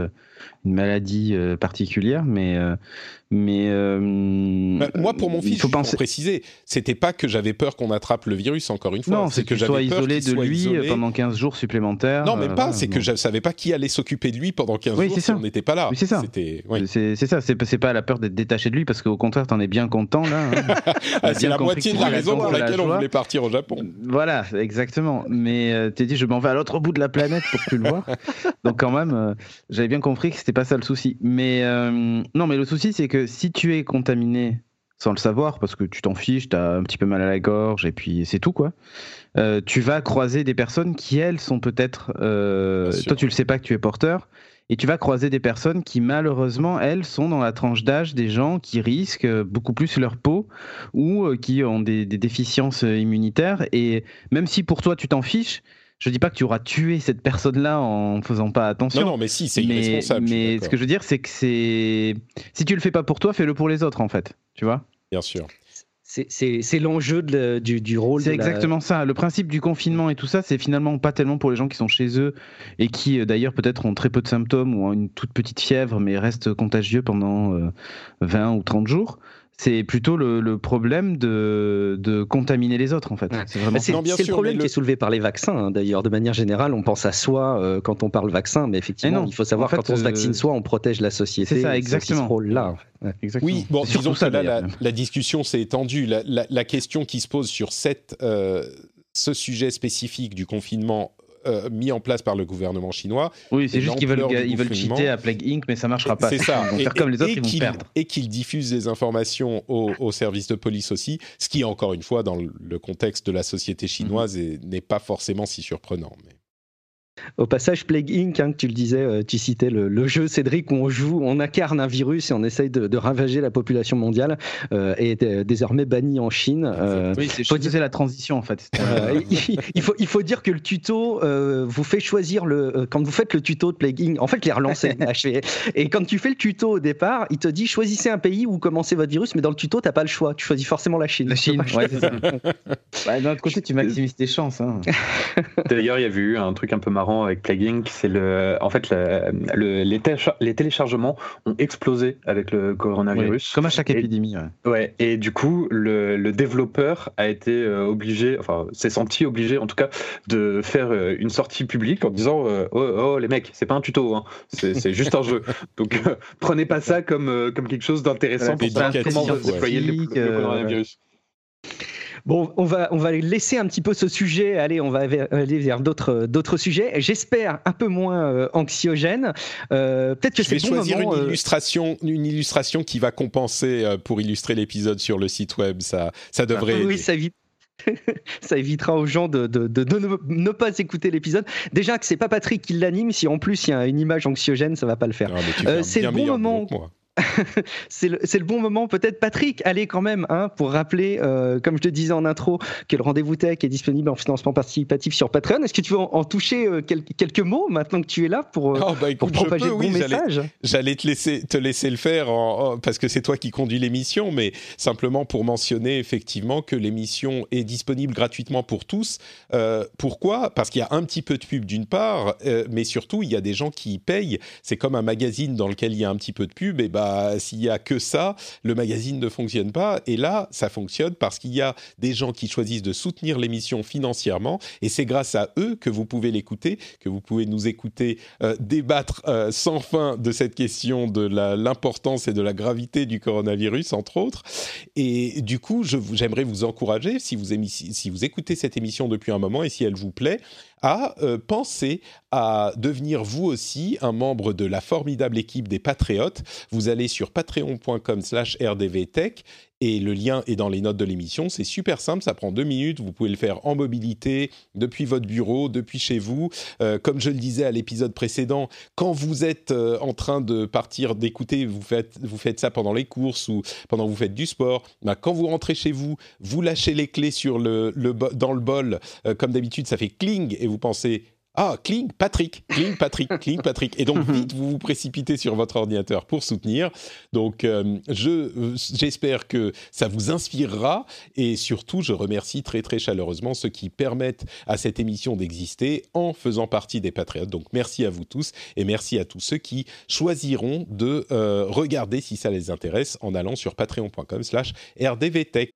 B: une maladie euh, particulière, mais euh, mais euh,
D: bah, moi pour mon fils, il faut penser... préciser, c'était pas que j'avais peur qu'on attrape le virus encore une fois.
B: Non, c'est que, que j'avais isolé de lui pendant 15 jours supplémentaires.
D: Non, mais pas. c'est que je savais pas qui allait s'occuper de lui pendant 15 jours si on n'était pas là.
B: c'est ça. C'est ça. C'est pas la peur d'être détaché de lui parce qu'au contraire, t'en es bien content là.
D: Hein. *laughs* Ah, c'est la moitié de la raison pour laquelle on voulait partir au Japon.
B: Voilà, exactement. Mais t'es dit, je m'en vais à l'autre bout de la planète pour plus le voir. Donc quand même, j'avais bien compris que c'était pas ça le souci. Mais euh, non, mais le souci, c'est que si tu es contaminé sans le savoir, parce que tu t'en fiches, tu as un petit peu mal à la gorge, et puis c'est tout, quoi. Euh, tu vas croiser des personnes qui, elles, sont peut-être. Euh, toi, tu le sais pas que tu es porteur, et tu vas croiser des personnes qui, malheureusement, elles, sont dans la tranche d'âge des gens qui risquent beaucoup plus leur peau ou qui ont des, des déficiences immunitaires. Et même si pour toi, tu t'en fiches, je dis pas que tu auras tué cette personne-là en faisant pas attention.
D: Non, non, mais si, c'est irresponsable.
B: Mais ce que je veux dire, c'est que c'est. Si tu le fais pas pour toi, fais-le pour les autres, en fait. Tu vois?
D: Bien sûr.
A: C'est l'enjeu du, du, rôle.
B: C'est exactement ça. Le principe du confinement et tout ça, c'est finalement pas tellement pour les gens qui sont chez eux et qui, euh, d'ailleurs, peut-être ont très peu de symptômes ou ont une toute petite fièvre, mais restent contagieux pendant 20 euh, ou 30 jours c'est plutôt le, problème de, de, contaminer les autres en fait.
A: C'est vraiment c'est, le problème qui est soulevé par les vaccins. Hein. D'ailleurs, de manière générale, on pense à soi euh, quand on parle vaccin, mais effectivement, il faut savoir quand on se vaccine euh, soi, on protège la société.
B: C'est ça, exactement.
A: ce rôle-là.
D: Oui, bon, disons que là, la, discussion s'est étendue. La, question qui se pose sur cette, euh, ce sujet spécifique du confinement euh, mis en place par le gouvernement chinois.
B: Oui, c'est juste qu'ils veulent, ils veulent cheater à Plague Inc., mais ça marchera pas.
D: C'est ça.
B: Ils vont faire comme les autres, ils vont perdre.
D: Et qu'ils diffusent des informations aux, services de police aussi, ce qui, encore une fois, dans le contexte de la société chinoise, mhm. n'est pas forcément si surprenant. Mais...
A: Au passage, Plague Inc., hein, que tu le disais, euh, tu citais le, jeu Cédric où on joue, on incarne un virus et on essaye de, ravager la population mondiale euh, est désormais banni en Chine.
B: Euh, oui, c'est faut la transition en fait. *laughs*
A: il, faut, il faut dire que le tuto vous fait choisir le quand vous faites le tuto de Plague Inc. En fait, les relancer. *laughs* et quand tu fais le tuto au départ, il te dit choisissez un pays où commencez votre virus, mais dans le tuto, t'as pas le choix. Tu choisis forcément la Chine.
B: La Chine, ouais, c'est ça. *laughs* Bah, d'un autre côté, tu maximises tes chances. Hein.
C: D'ailleurs, il y a eu un truc un peu marrant avec Plague c'est le, en fait, le, les, téléchargements ont explosé avec le coronavirus.
B: comme à chaque épidémie.
C: Ouais. Et du coup, le, développeur a été euh, obligé, enfin, s'est senti obligé, en tout cas, de faire euh, une sortie publique en disant euh, oh, oh, les mecs, c'est pas un tuto, hein. c'est juste un jeu. *laughs* Donc, prenez pas ça comme, comme quelque chose d'intéressant pour savoir comment déployer le, le coronavirus.
A: Bon, on va, on va laisser un petit peu ce sujet. Allez, on va aller vers d'autres, d'autres sujets. J'espère un peu moins euh, anxiogène.
D: Euh, peut-être que c'est Je vais choisir une euh, illustration, une illustration qui va compenser pour illustrer l'épisode sur le site web. Ça, ça devrait.
A: oui, ça évite *laughs* ça évitera aux gens de, de, de, ne, pas écouter l'épisode. Déjà que c'est pas Patrick qui l'anime, si en plus il y a une image anxiogène, ça va pas le faire.
D: Ah, c'est le bon moment. *laughs*
A: c'est le, bon moment, peut-être, Patrick, allez quand même, hein, pour rappeler, euh, comme je te disais en intro, que le rendez-vous tech est disponible en financement participatif sur Patreon. Est-ce que tu veux en, toucher euh, quelques, mots maintenant que tu es là pour, euh, oh, bah, propager le bon message?
D: J'allais te laisser, te laisser le faire parce que c'est toi qui conduis l'émission, mais simplement pour mentionner effectivement que l'émission est disponible gratuitement pour tous. pourquoi? Parce qu'il y a un petit peu de pub d'une part, mais surtout il y a des gens qui y payent. C'est comme un magazine dans lequel il y a un petit peu de pub, et bah a, s'il y a que ça, le magazine ne fonctionne pas. Et là, ça fonctionne parce qu'il y a des gens qui choisissent de soutenir l'émission financièrement. Et c'est grâce à eux que vous pouvez l'écouter, que vous pouvez nous écouter euh, débattre euh, sans fin de cette question de l'importance et de la gravité du coronavirus, entre autres. Et du coup, j'aimerais vous encourager, si vous écoutez cette émission depuis un moment et si elle vous plaît, à euh, penser à devenir vous aussi un membre de la formidable équipe des Patriotes. Vous allez sur patreon.com slash rdvtech et le lien est dans les notes de l'émission. C'est super simple, ça prend deux minutes. Vous pouvez le faire en mobilité, depuis votre bureau, depuis chez vous. Euh, comme je le disais à l'épisode précédent, quand vous êtes euh, en train de partir d'écouter, vous faites, ça pendant les courses ou pendant que vous faites du sport. Bah, quand vous rentrez chez vous, vous lâchez les clés dans le bol. Euh, comme d'habitude, ça fait cling et vous pensez ah, cling Patrick, cling Patrick, cling Patrick. Et donc, *laughs* vite, vous vous précipitez sur votre ordinateur pour soutenir. Donc, euh, je, j'espère que ça vous inspirera. Et surtout, je remercie très, très chaleureusement ceux qui permettent à cette émission d'exister en faisant partie des Patriotes. Donc, merci à vous tous et merci à tous ceux qui choisiront de euh, regarder si ça les intéresse en allant sur patreon.com slash rdvtech.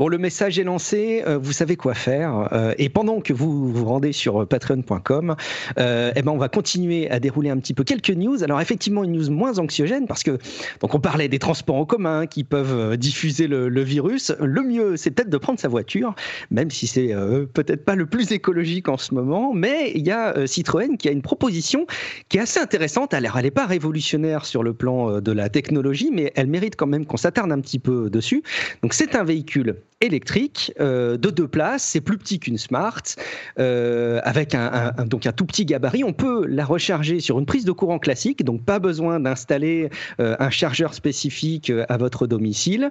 A: Bon, le message est lancé, euh, vous savez quoi faire. Euh, et pendant que vous vous rendez sur patreon.com, euh, eh ben, on va continuer à dérouler un petit peu quelques news. Alors effectivement, une news moins anxiogène parce que donc on parlait des transports en commun qui peuvent diffuser le, virus. Le mieux, c'est peut-être de prendre sa voiture, même si c'est peut-être pas le plus écologique en ce moment. Mais il y a Citroën qui a une proposition qui est assez intéressante. Alors, elle n'est pas révolutionnaire sur le plan de la technologie, mais elle mérite quand même qu'on s'attarde un petit peu dessus. Donc c'est un véhicule électrique euh, de deux places, c'est plus petit qu'une Smart, euh, avec un, donc un tout petit gabarit. On peut la recharger sur une prise de courant classique, donc pas besoin d'installer euh, un chargeur spécifique à votre domicile.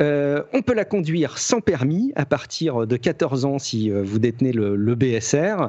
A: on peut la conduire sans permis à partir de 14 ans si vous détenez le, le BSR.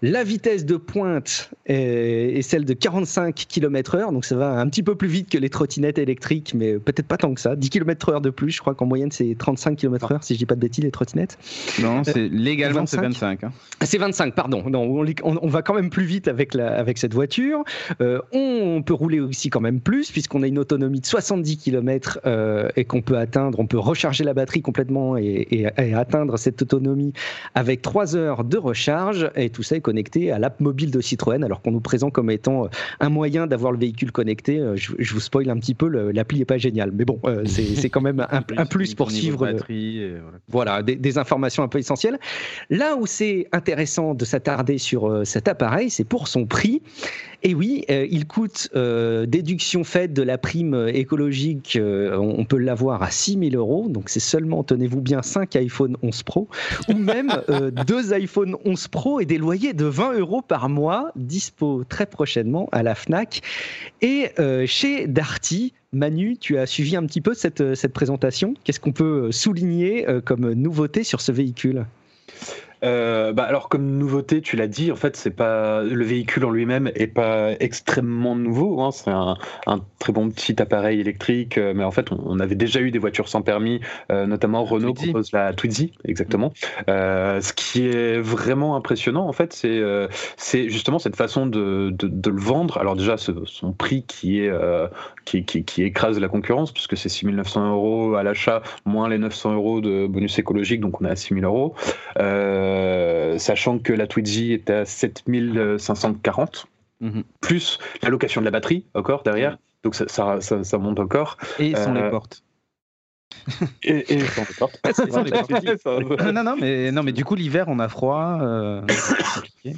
A: La vitesse de pointe est, celle de 45 km/h, donc ça va un petit peu plus vite que les trottinettes électriques, mais peut-être pas tant que ça. 10 km/h de plus, je crois qu'en moyenne c'est 35 km/h, si je dis pas de bêtises, les trottinettes.
B: Non, c'est euh, légalement c'est 25. Hein.
A: Ah, c'est 25, pardon. Non, on, va quand même plus vite avec, la, avec cette voiture. Euh, on peut rouler aussi quand même plus, puisqu'on a une autonomie de 70 km euh, et qu'on peut atteindre, on peut recharger la batterie complètement et, et atteindre cette autonomie avec 3 heures de recharge, et tout ça est connecté à l'app mobile de Citroën, alors qu'on nous présente comme étant euh, un moyen d'avoir le véhicule connecté. Euh, je, vous spoil un petit peu, l'appli est pas géniale, mais bon, euh, c'est quand même un, plus pour suivre.
B: Batterie
A: voilà, des, informations un peu essentielles. Là où c'est intéressant de s'attarder sur cet appareil, c'est pour son prix. Et oui, il coûte, déduction faite de la prime écologique, on, peut l'avoir à 6 000 euros. Donc c'est seulement, tenez-vous bien, 5 iPhone 11 Pro, ou même *laughs* deux iPhone 11 Pro et des loyers de 20 euros par mois, dispo très prochainement à la FNAC. Et euh, chez Darty, Manu, tu as suivi un petit peu cette, cette présentation. Qu'est-ce qu'on peut souligner euh, comme nouveauté sur ce véhicule?
C: Euh, bah alors comme nouveauté, tu l'as dit, en fait, c'est pas le véhicule en lui-même est pas extrêmement nouveau. Hein, c'est un, un, très bon petit appareil électrique, euh, mais en fait, on, on avait déjà eu des voitures sans permis, euh, notamment Renault
B: Twizy.
C: propose la Twizy, exactement. Euh, ce qui est vraiment impressionnant, en fait, c'est c'est justement cette façon de, de, de le vendre. Alors déjà, ce- son prix qui est qui, qui, qui écrase la concurrence, puisque c'est 6900 euros à l'achat, moins les 900 euros de bonus écologique, donc on est à 6000 euros. Euh, sachant que la Twizy est à 7540,
B: Mhm.
C: plus la location de la batterie encore derrière. Donc ça, ça, ça, ça monte encore.
B: Et sans
C: Euh,
B: les portes.
C: Et, et sans les portes. *laughs*
B: Sans les portes.
C: Ça-
B: non, non, mais, non, mais du coup, l'hiver, on a froid. euh, c'est compliqué.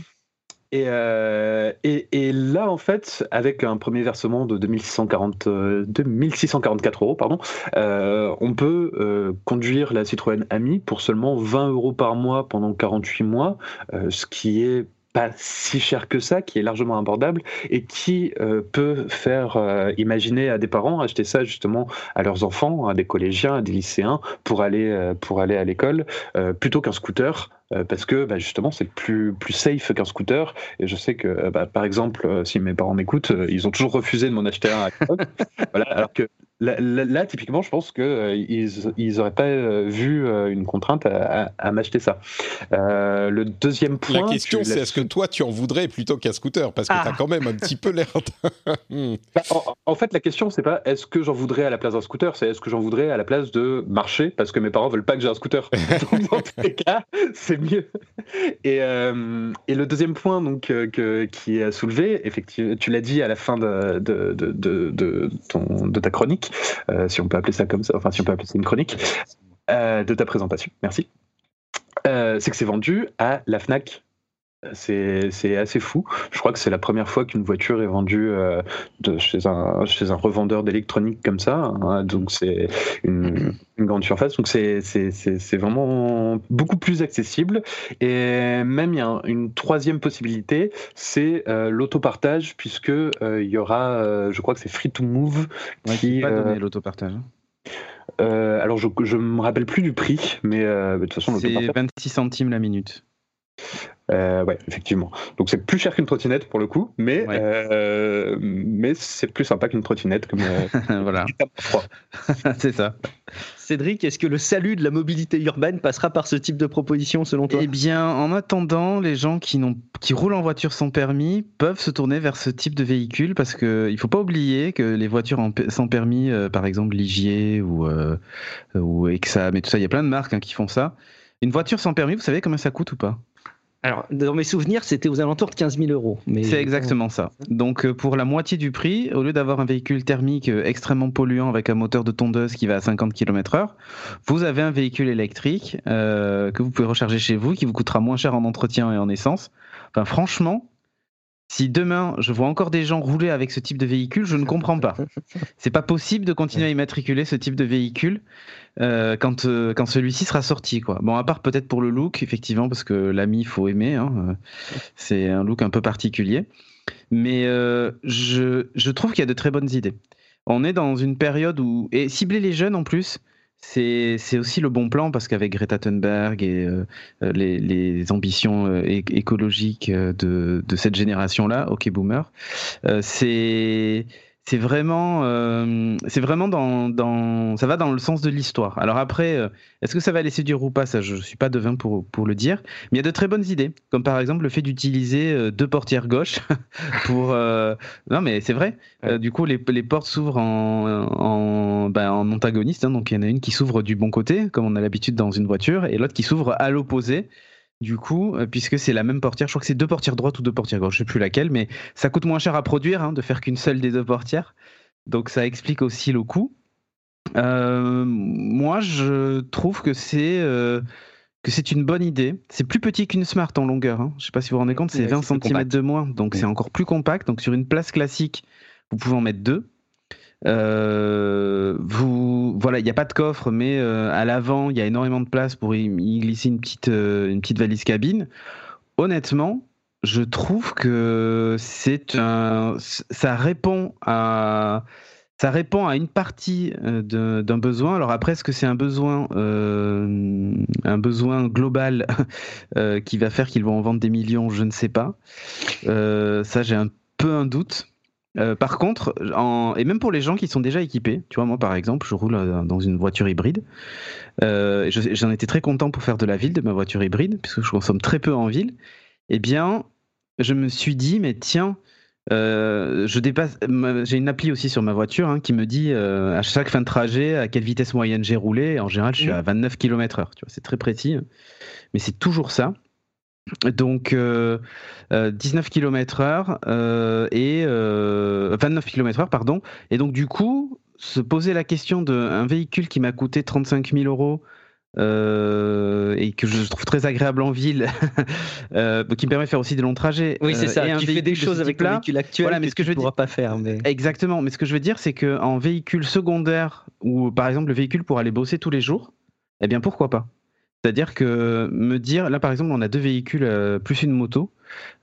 C: Et, euh, et, et là, en fait, avec un premier versement de 2640, euh, 2644 euros, pardon, euh, on peut euh, conduire la Citroën Ami pour seulement 20 euros par mois pendant 48 mois, euh, ce qui est pas si cher que ça, qui est largement abordable et qui euh, peut faire euh, imaginer à des parents acheter ça justement à leurs enfants, à des collégiens, à des lycéens pour aller euh, pour aller à l'école euh, plutôt qu'un scooter euh, parce que bah, justement c'est plus plus safe qu'un scooter. Et je sais que euh, bah, par exemple si mes parents m'écoutent ils ont toujours refusé de m'en acheter un à *laughs* voilà alors que là, là- là, typiquement je pense que euh, ils ils auraient pas euh, vu euh, une contrainte à, à- à m'acheter ça Euh, le deuxième point
D: La question,
C: tu
D: c'est est-ce que toi, tu en voudrais plutôt qu'un scooter? Parce que
A: Ah.
D: t'as quand même un petit peu l'air. *laughs* Hmm.
C: Bah, en, en fait, la question, c'est pas est-ce que j'en voudrais à la place d'un scooter, c'est est-ce que j'en voudrais à la place de marcher parce que mes parents veulent pas que j'ai un scooter. *laughs* donc, dans tous les cas, c'est mieux. Et, euh, et le deuxième point donc, que, qui est soulevé, effectivement, tu l'as dit à la fin de, de, de, de, de ton, de ta chronique, euh, si on peut appeler ça comme ça, enfin, si on peut appeler ça une chronique, euh, de ta présentation, merci. Euh, c'est que c'est vendu à la Fnac. C'est assez fou. Je crois que c'est la première fois qu'une voiture est vendue euh, de, chez, un, chez un revendeur d'électronique comme ça. hein. donc c'est une, une grande surface. Donc c'est vraiment beaucoup plus accessible. Et même il y a un- une troisième possibilité, c'est euh, l'autopartage, puisque euh, il y aura, je crois que c'est Free to Move
B: Ouais,
C: qui.
B: pas donné l'autopartage.
C: alors je je me rappelle plus du prix, mais de toute façon
B: C'est
C: l'autopartage.
B: 26 centimes la minute.
C: Euh, ouais, effectivement. Donc c'est plus cher qu'une trottinette pour le coup, mais
B: Ouais.
C: euh, mais c'est plus sympa qu'une trottinette comme. euh, *laughs*
B: voilà, *laughs* c'est ça.
A: Cédric, est-ce que le salut de la mobilité urbaine passera par ce type de proposition selon toi?
B: Eh bien, en attendant, les gens qui, n'ont- qui roulent en voiture sans permis peuvent se tourner vers ce type de véhicule parce qu'il ne faut pas oublier que les voitures en sans permis, euh, par exemple Ligier ou, euh, ou Exam et tout ça, il y a plein de marques hein, qui font ça. Une voiture sans permis, vous savez combien ça coûte ou pas?
A: Alors, dans mes souvenirs, c'était aux alentours de 15 000 euros. Mais
B: C'est exactement ça. Donc euh, pour la moitié du prix, au lieu d'avoir un véhicule thermique euh, extrêmement polluant avec un moteur de tondeuse qui va à 50 km/h, vous avez un véhicule électrique euh, que vous pouvez recharger chez vous, qui vous coûtera moins cher en entretien et en essence. Enfin franchement, si demain je vois encore des gens rouler avec ce type de véhicule, je ne comprends pas. *laughs* C'est pas possible de continuer à immatriculer ce type de véhicule euh, quand, euh, quand celui-ci sera sorti. Quoi. Bon, à part peut-être pour le look, effectivement, parce que l'ami, il faut aimer. hein, euh, c'est un look un peu particulier. Mais je, je trouve qu'il y a de très bonnes idées. On est dans une période où. Et cibler les jeunes en plus, c'est aussi le bon plan parce qu'avec Greta Thunberg et les, les ambitions écologiques de, de cette génération-là, OK Boomer, c'est. C'est vraiment, euh, c'est vraiment dans, dans, ça va dans le sens de l'histoire. Alors après, euh, est-ce que ça va laisser dur ou pas? Ça, je suis pas devin pour pour le dire. Mais il y a de très bonnes idées, comme par exemple le fait d'utiliser euh, deux portières gauche *laughs* pour. euh, Non, mais c'est vrai. Du coup, les, les portes s'ouvrent en, en, ben, en antagoniste. hein. donc, il y en a une qui s'ouvre du bon côté, comme on a l'habitude dans une voiture, et l'autre qui s'ouvre à l'opposé. Du coup, euh, puisque c'est la même portière, je crois que c'est deux portières droite ou deux portières gauche, je sais plus laquelle, mais ça coûte moins cher à produire hein, de faire qu'une seule des deux portières. Donc, ça explique aussi le coût. Euh, moi, je trouve que c'est euh, que c'est une bonne idée. C'est plus petit qu'une Smart en longueur. hein. Je sais pas si vous vous rendez compte, c'est
A: Ouais,
B: 20
A: c'est plus
B: cm
A: compact.
B: de moins, donc c'est encore plus compact. Donc sur une place classique, vous pouvez en mettre deux. Euh, vous, voilà, il n'y a pas de coffre, mais euh, à l'avant, il y a énormément de place pour y, glisser une petite, euh, une petite valise cabine. Honnêtement, je trouve que c'est un, ça répond à, ça répond à une partie d'un besoin. Alors après, est-ce que c'est un besoin un besoin global *laughs* qui va faire qu'ils vont en vendre des millions, je ne sais pas. Ça, j'ai un peu un doute. Euh, par contre, en, et même pour les gens qui sont déjà équipés, tu vois, moi par exemple, je roule euh, dans une voiture hybride. Euh, je- J'en étais très content pour faire de la ville de ma voiture hybride, puisque je consomme très peu en ville. Eh bien, je me suis dit, mais tiens, euh, je dépasse. J'ai une appli aussi sur ma voiture hein, qui me dit à chaque fin de trajet à quelle vitesse moyenne j'ai roulé. En général, je suis à 29 km/h. Tu vois, c'est très précis, mais c'est toujours ça. Donc euh, euh, 19 km/h euh, et euh, 29 km/h, pardon. Et donc du coup, se poser la question d'un véhicule qui m'a coûté 35 000 euros. euh, et que je trouve très agréable en ville, *laughs* euh, qui me permet de faire aussi des longs trajets.
A: Oui, c'est ça.
B: et un
A: Tu fais des
B: de
A: choses avec le véhicule actuel
B: Voilà, mais
A: que
B: ce que
A: tu
B: je veux
A: pourras pas faire. Mais...
B: Exactement, mais ce que je veux dire, c'est qu'en véhicule secondaire, ou par exemple le véhicule pour aller bosser tous les jours, eh bien pourquoi pas? C'est-à-dire que me dire, là par exemple, on a deux véhicules euh, plus une moto,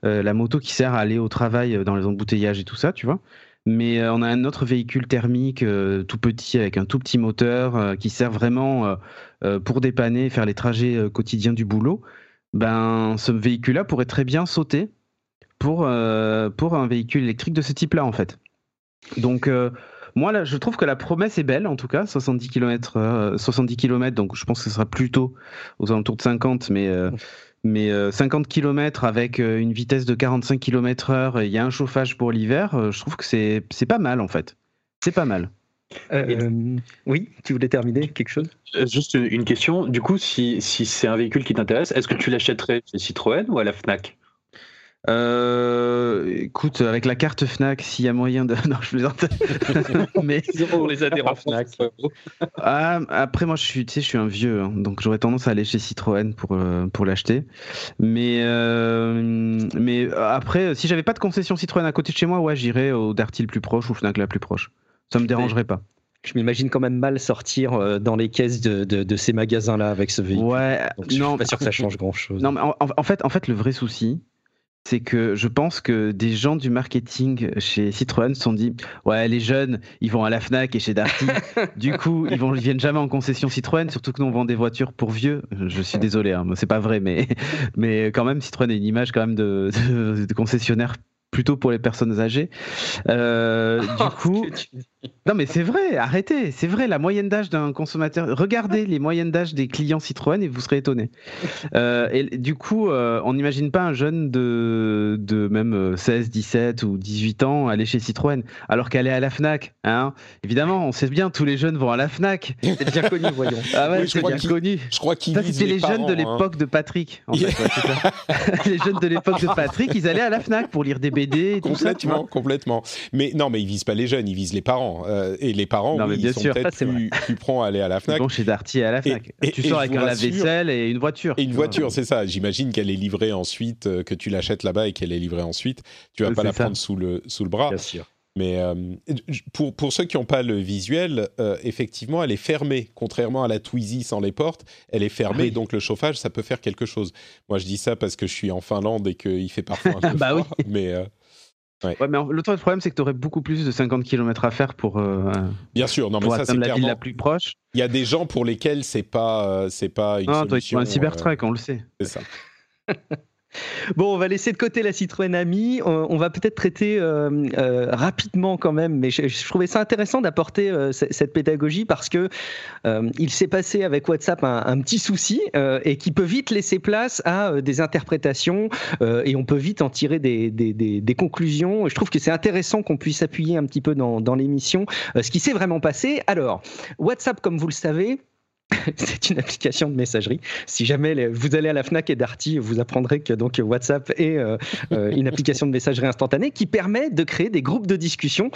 B: Euh, la moto qui sert à aller au travail euh, dans les embouteillages et tout ça, tu vois. Mais on a un autre véhicule thermique tout petit avec un tout petit moteur qui sert vraiment pour dépanner, faire les trajets quotidiens du boulot. Ben, ce véhicule-là pourrait très bien sauter pour, pour un véhicule électrique de ce type-là, en fait. Donc, moi, là, je trouve que la promesse est belle, en tout cas, 70 km, 70 km donc je pense que ce sera plutôt aux alentours de 50, mais, euh, mais euh, 50 km avec euh, une vitesse de 45 km/h, il y a un chauffage pour l'hiver, euh, je trouve que c'est pas mal, en fait. C'est pas mal.
A: Euh, oui, tu voulais terminer quelque chose?
C: Euh, Juste une une question. Du coup, si, si c'est un véhicule qui t'intéresse, est-ce que tu l'achèterais chez Citroën ou à la Fnac?
B: Euh, écoute, avec la carte Fnac, s'il y a moyen de. *laughs* Non, je plaisante. *laughs* mais
A: Pour les adhérents *laughs* Fnac.
B: Ah, après, moi, je suis, tu sais, je suis un vieux, hein, donc j'aurais tendance à aller chez Citroën pour, euh, pour l'acheter. Mais, euh, mais après, si j'avais pas de concession Citroën à côté de chez moi, ouais, j'irais au Darty le plus proche ou Fnac la plus proche. Ça me dérangerait pas.
A: Je m'imagine quand même mal sortir dans les caisses de, de- de ces magasins-là avec ce véhicule.
B: Ouais,
A: Donc, je
B: non,
A: suis pas sûr que ça change grand-chose.
B: Non, mais en- en fait, en fait, le vrai souci, c'est que je pense que des gens du marketing chez Citroën se sont dit Ouais, les jeunes, ils vont à la Fnac et chez Darty. *laughs* du coup, ils, vont, ils viennent jamais en concession Citroën, surtout que nous, on vend des voitures pour vieux. Je suis désolé, hein, c'est pas vrai, mais, *laughs* mais quand même, Citroën a une image quand même de, de- de concessionnaire plutôt pour les personnes âgées. Euh, du *laughs* coup, non mais c'est vrai, arrêtez, c'est vrai, la moyenne d'âge d'un consommateur, regardez les moyennes d'âge des clients Citroën et vous serez étonné. Euh, et du coup, euh, on n'imagine pas un jeune de, de même euh, 16, 17 ou 18 ans aller chez Citroën, alors qu'aller à la FNAC, hein Évidemment, on sait bien, tous les jeunes vont à la FNAC.
A: C'est bien connu, voyons.
B: Ah ouais,
D: Oui,
B: c'est bien connu.
D: Je crois qu'ils
B: c'était les,
D: parents,
B: jeunes de
D: hein.
B: l'époque de Patrick. en fait, ouais, c'est ça. *laughs* *laughs* les jeunes de l'époque de Patrick, ils allaient à la FNAC pour lire des BD et tout ça.
D: Complètement, complètement. Mais non, mais ils visent pas les jeunes, ils visent les parents. Euh, et les parents,
B: Non,
D: oui,
B: mais bien
D: ils sont peut-être plus, plus prompts à aller à la Fnac.
B: vont chez Darty à la FNAC.
D: Et- et-
B: tu
D: et
B: sors avec un lave-vaisselle et une voiture.
D: Et une voiture, c'est ça. J'imagine qu'elle est livrée ensuite, euh, que tu l'achètes là-bas et qu'elle est livrée ensuite. Tu vas pas la
B: ça.
D: prendre sous le, sous le bras.
A: Bien sûr.
D: Mais euh, pour, pour ceux qui n'ont pas le visuel, euh, effectivement, elle est fermée. Contrairement à la Twizy sans les portes, elle est fermée.
B: Ah oui.
D: Donc le chauffage, ça peut faire quelque chose. Moi, je dis ça parce que je suis en Finlande et qu'il fait parfois un *laughs* peu
B: Bah
D: froid. Mais euh,
B: Ouais, mais en- l'autre problème, c'est que tu aurais beaucoup plus de 50 km à faire pour, euh,
D: bien sûr, non, mais ça, c'est
B: la ville la plus proche.
D: Il y a des gens pour lesquels c'est pas, euh, c'est pas une
B: Non, toi,
D: solution.
B: un
D: euh,
B: Cybertruck, on le sait.
D: c'est ça. *laughs*
A: Bon, on va laisser de côté la Citroën Ami. On, va peut-être traiter euh, euh, rapidement quand même, mais je, trouvais ça intéressant d'apporter euh, cette pédagogie parce que il s'est passé avec WhatsApp un, petit souci et qui peut vite laisser place à des interprétations et on peut vite en tirer des, conclusions. Je trouve que c'est intéressant qu'on puisse appuyer un petit peu dans, l'émission ce qui s'est vraiment passé. Alors, WhatsApp, comme vous le savez, *laughs* c'est une application de messagerie. Si jamais vous allez à la Fnac et Darty, vous apprendrez que donc WhatsApp est euh, euh, une application de messagerie instantanée qui permet de créer des groupes de discussion.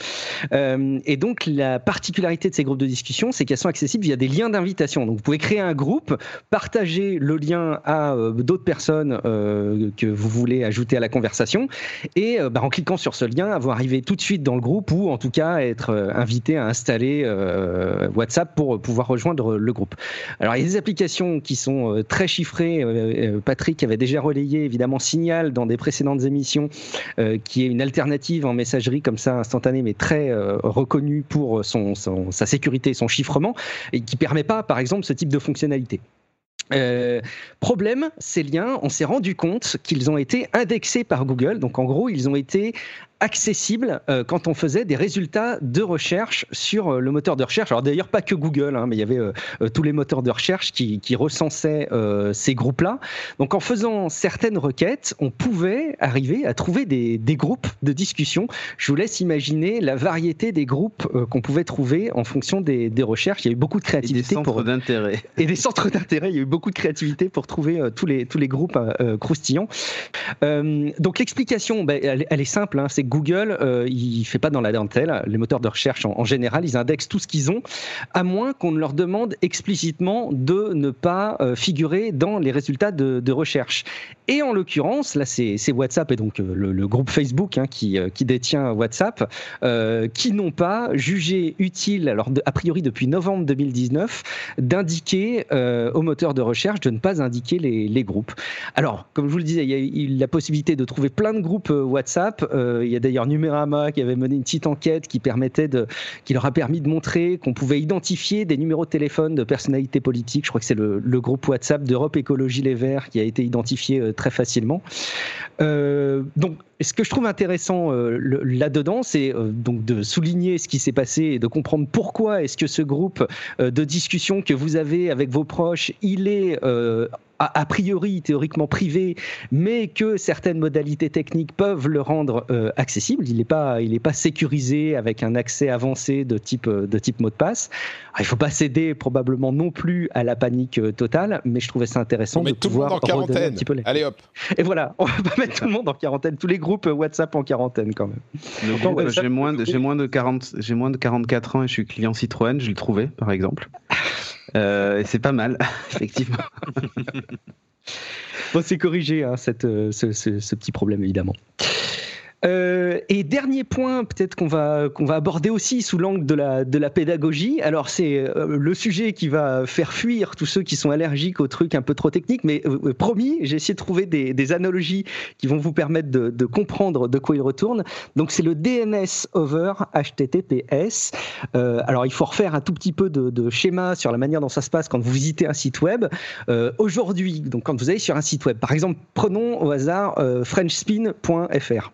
A: Euh, et donc la particularité de ces groupes de discussion, c'est qu'elles sont accessibles via des liens d'invitation. Donc vous pouvez créer un groupe, partager le lien à d'autres personnes que vous voulez ajouter à la conversation, et bah, en cliquant sur ce lien, avoir arrivé tout de suite dans le groupe ou en tout cas être invité à installer WhatsApp pour pouvoir rejoindre le groupe. Alors, il y a des applications qui sont euh, très chiffrées. Euh, euh, Patrick avait déjà relayé évidemment Signal dans des précédentes émissions, qui est une alternative en messagerie comme ça instantanée, mais très reconnue pour son, sa sécurité et son chiffrement, et qui permet pas, par exemple, ce type de fonctionnalité. Problème, ces liens, on s'est rendu compte qu'ils ont été indexés par Google. Donc en gros, ils ont été accessible euh, quand on faisait des résultats de recherche sur euh, le moteur de recherche. Alors d'ailleurs pas que Google, hein, mais il y avait euh, tous les moteurs de recherche qui, qui recensaient ces groupes-là. Donc en faisant certaines requêtes, on pouvait arriver à trouver des, des, groupes de discussion. Je vous laisse imaginer la variété des groupes qu'on pouvait trouver en fonction des, des, recherches. Il y a eu beaucoup de créativité.
B: Et des centres d'intérêt.
A: Et des centres d'intérêt. Il y a eu beaucoup de créativité pour trouver tous, les, tous les groupes croustillants. donc l'explication, ben, elle, elle, est simple. Hein, c'est Google, euh, il fait pas dans la dentelle. Les moteurs de recherche, en, général, ils indexent tout ce qu'ils ont, à moins qu'on ne leur demande explicitement de ne pas euh, figurer dans les résultats de, recherche. Et en l'occurrence, là, c'est WhatsApp et donc euh, le, groupe Facebook hein, qui, qui, détient WhatsApp, qui n'ont pas jugé utile, a priori depuis novembre 2019, d'indiquer aux moteurs de recherche de ne pas indiquer les, groupes. Alors, comme je vous le disais, il y a la possibilité de trouver plein de groupes WhatsApp. D'ailleurs Numérama qui avait mené une petite enquête qui permettait de, qui leur a permis de montrer qu'on pouvait identifier des numéros de téléphone de personnalités politiques. Je crois que c'est le, groupe WhatsApp d'Europe Écologie Les Verts qui a été identifié euh, très facilement. Euh, donc, ce que je trouve intéressant euh, là-dedans, c'est donc de souligner ce qui s'est passé et de comprendre pourquoi est-ce que ce groupe de discussion que vous avez avec vos proches, il est a, priori théoriquement privé, mais que certaines modalités techniques peuvent le rendre euh, accessible. Il n'est pas, il pas sécurisé avec un accès avancé de type, de type mot de passe. il ne faut pas céder probablement non plus à la panique euh, totale, mais je trouvais ça intéressant de pouvoir
D: en quarantaine. Un petit peu les... Allez hop.
A: Et voilà, *laughs* on va pas mettre tout le monde en quarantaine, tous les groupes WhatsApp en quarantaine quand même.
B: J'ai moins de, moins de 40, j'ai moins de 44 ans et je suis client Citroën, je l'ai trouvé par exemple. *laughs* Euh, c'est pas mal, *laughs* effectivement.
A: bon, c'est corrigé, hein, cette, euh, ce, ce, petit problème, évidemment. Euh, et dernier point, peut-être qu'on va qu'on va aborder aussi sous l'angle de la de la pédagogie. Alors c'est euh, le sujet qui va faire fuir tous ceux qui sont allergiques aux trucs un peu trop techniques. Mais euh, promis, j'ai essayé de trouver des, des, analogies qui vont vous permettre de, de comprendre de quoi il retourne. Donc c'est le DNS over HTTPS. alors il faut refaire un tout petit peu de, de, schéma sur la manière dont ça se passe quand vous visitez un site web. Aujourd'hui, donc quand vous allez sur un site web, par exemple, prenons au hasard frenchspin.fr.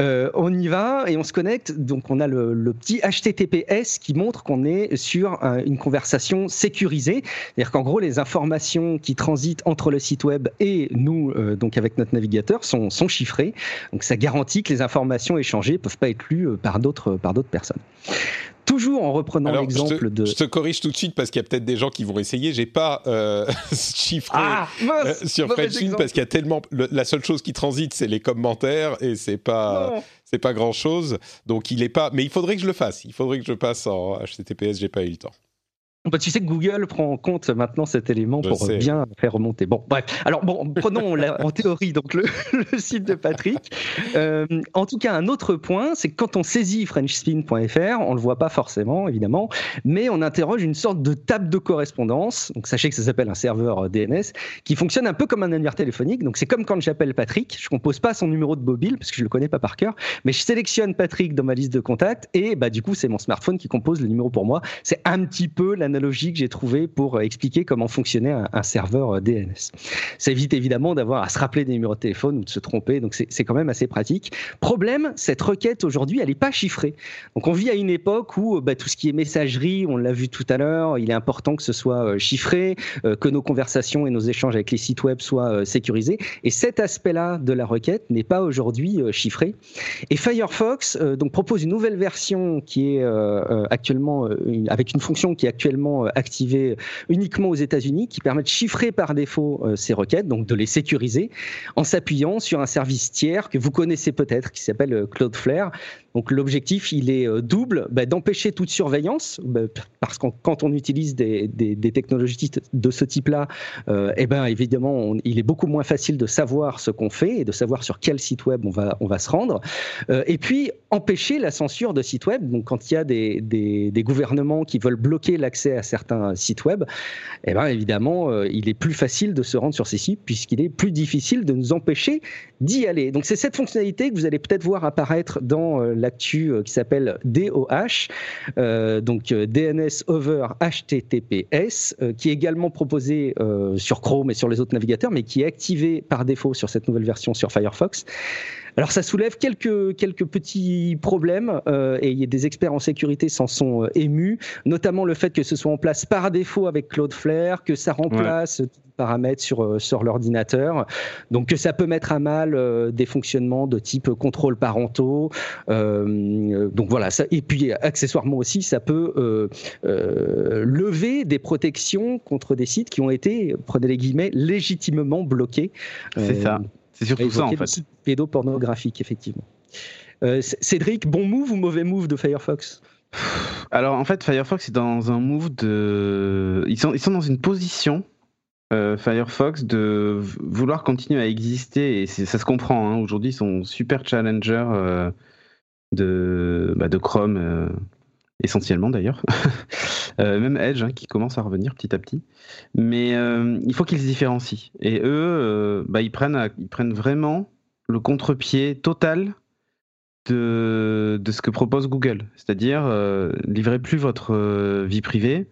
A: Euh, on y va et on se connecte. Donc, on a le, petit HTTPS qui montre qu'on est sur une conversation sécurisée. C'est-à-dire qu'en gros, les informations qui transitent entre le site web et nous, euh, donc avec notre navigateur, sont, sont chiffrées. Donc, ça garantit que les informations échangées peuvent pas être lues euh, par d'autres personnes toujours en reprenant l'exemple de.
D: Je te corrige tout de suite parce qu'il y a peut-être des gens qui vont essayer. J'ai pas euh, *laughs* chiffré
A: ah,
D: euh, sur FrenchSpin parce qu'il y a tellement. la seule chose qui transite, c'est les commentaires et c'est pas. C'est pas grand chose. Donc il est pas. Mais il faudrait que je le fasse. Il faudrait que je passe en HTTPS. J'ai pas eu le temps.
A: Bah, tu sais que Google prend en compte maintenant cet élément pour bien faire remonter. Bon, bref. Alors, bon, prenons en théorie donc *laughs* le, site de Patrick. Euh, en tout cas, un autre point, c'est que quand on saisit FrenchSpin.fr, on le voit pas forcément, évidemment, mais on interroge une sorte de table de correspondance. Donc, sachez que ça s'appelle un serveur DNS qui fonctionne un peu comme un annuaire téléphonique. Donc, c'est comme quand j'appelle Patrick, je compose pas son numéro de mobile parce que je le connais pas par cœur, mais je sélectionne Patrick dans ma liste de contacts et bah du coup, c'est mon smartphone qui compose le numéro pour moi. C'est un petit peu la analogie que j'ai trouvé pour euh, expliquer comment fonctionnait un, serveur euh, DNS. Ça évite évidemment d'avoir à se rappeler des numéros de téléphone ou de se tromper, donc c'est quand même assez pratique. Problème, cette requête aujourd'hui, elle n'est pas chiffrée. Donc on vit à une époque où bah, tout ce qui est messagerie, on l'a vu tout à l'heure, il est important que ce soit euh, chiffré, que nos conversations et nos échanges avec les sites web soient sécurisés. Et cet aspect-là de la requête n'est pas aujourd'hui chiffré. Et Firefox donc propose une nouvelle version qui est actuellement avec une fonction qui est actuellement activé uniquement aux États-Unis, qui permet de chiffrer par défaut euh, ces requêtes, donc de les sécuriser, en s'appuyant sur un service tiers que vous connaissez peut-être, qui s'appelle euh, Cloudflare. Donc l'objectif, il est euh, double, bah, d'empêcher toute surveillance, bah, parce que quand on utilise des, technologies de ce type-là, eh ben évidemment, il est beaucoup moins facile de savoir ce qu'on fait et de savoir sur quel site web on va, on va se rendre. et puis empêcher la censure de sites web. Donc quand il y a des, des gouvernements qui veulent bloquer l'accès à certains sites web, eh ben évidemment, il est plus facile de se rendre sur ces sites puisqu'il est plus difficile de nous empêcher d'y aller. Donc c'est cette fonctionnalité que vous allez peut-être voir apparaître dans l'actu qui s'appelle DOH, donc DNS over HTTPS, qui est également proposé sur Chrome et sur les autres navigateurs, mais qui est activé par défaut sur cette nouvelle version sur Firefox. Alors ça soulève quelques, quelques petits problèmes euh, et des experts en sécurité s'en sont euh, émus, notamment le fait que ce soit en place par défaut avec Cloudflare, que ça remplace ouais. paramètres sur, euh, sur l'ordinateur, donc que ça peut mettre à mal des fonctionnements de type contrôle parentaux. donc voilà, ça, et puis accessoirement aussi, ça peut lever des protections contre des sites qui ont été, prenez les guillemets, légitimement bloqués.
B: C'est ça. C'est surtout ça, en fait.
A: Pédopornographique, effectivement. Euh, Cédric, bon move ou mauvais move de Firefox?
B: Alors, en fait, Firefox est dans un move de. Ils sont, ils sont dans une position, euh, Firefox, de vouloir continuer à exister, et ça se comprend. Hein. Aujourd'hui, ils sont super challenger euh, de, bah, de Chrome, essentiellement d'ailleurs. *laughs* Euh, même Edge hein, qui commence à revenir petit à petit. Mais euh, il faut qu'ils se différencient. Et eux, euh, bah, ils, prennent, ils prennent vraiment le contre-pied total de, de, ce que propose Google. C'est-à-dire, livrez plus votre vie privée.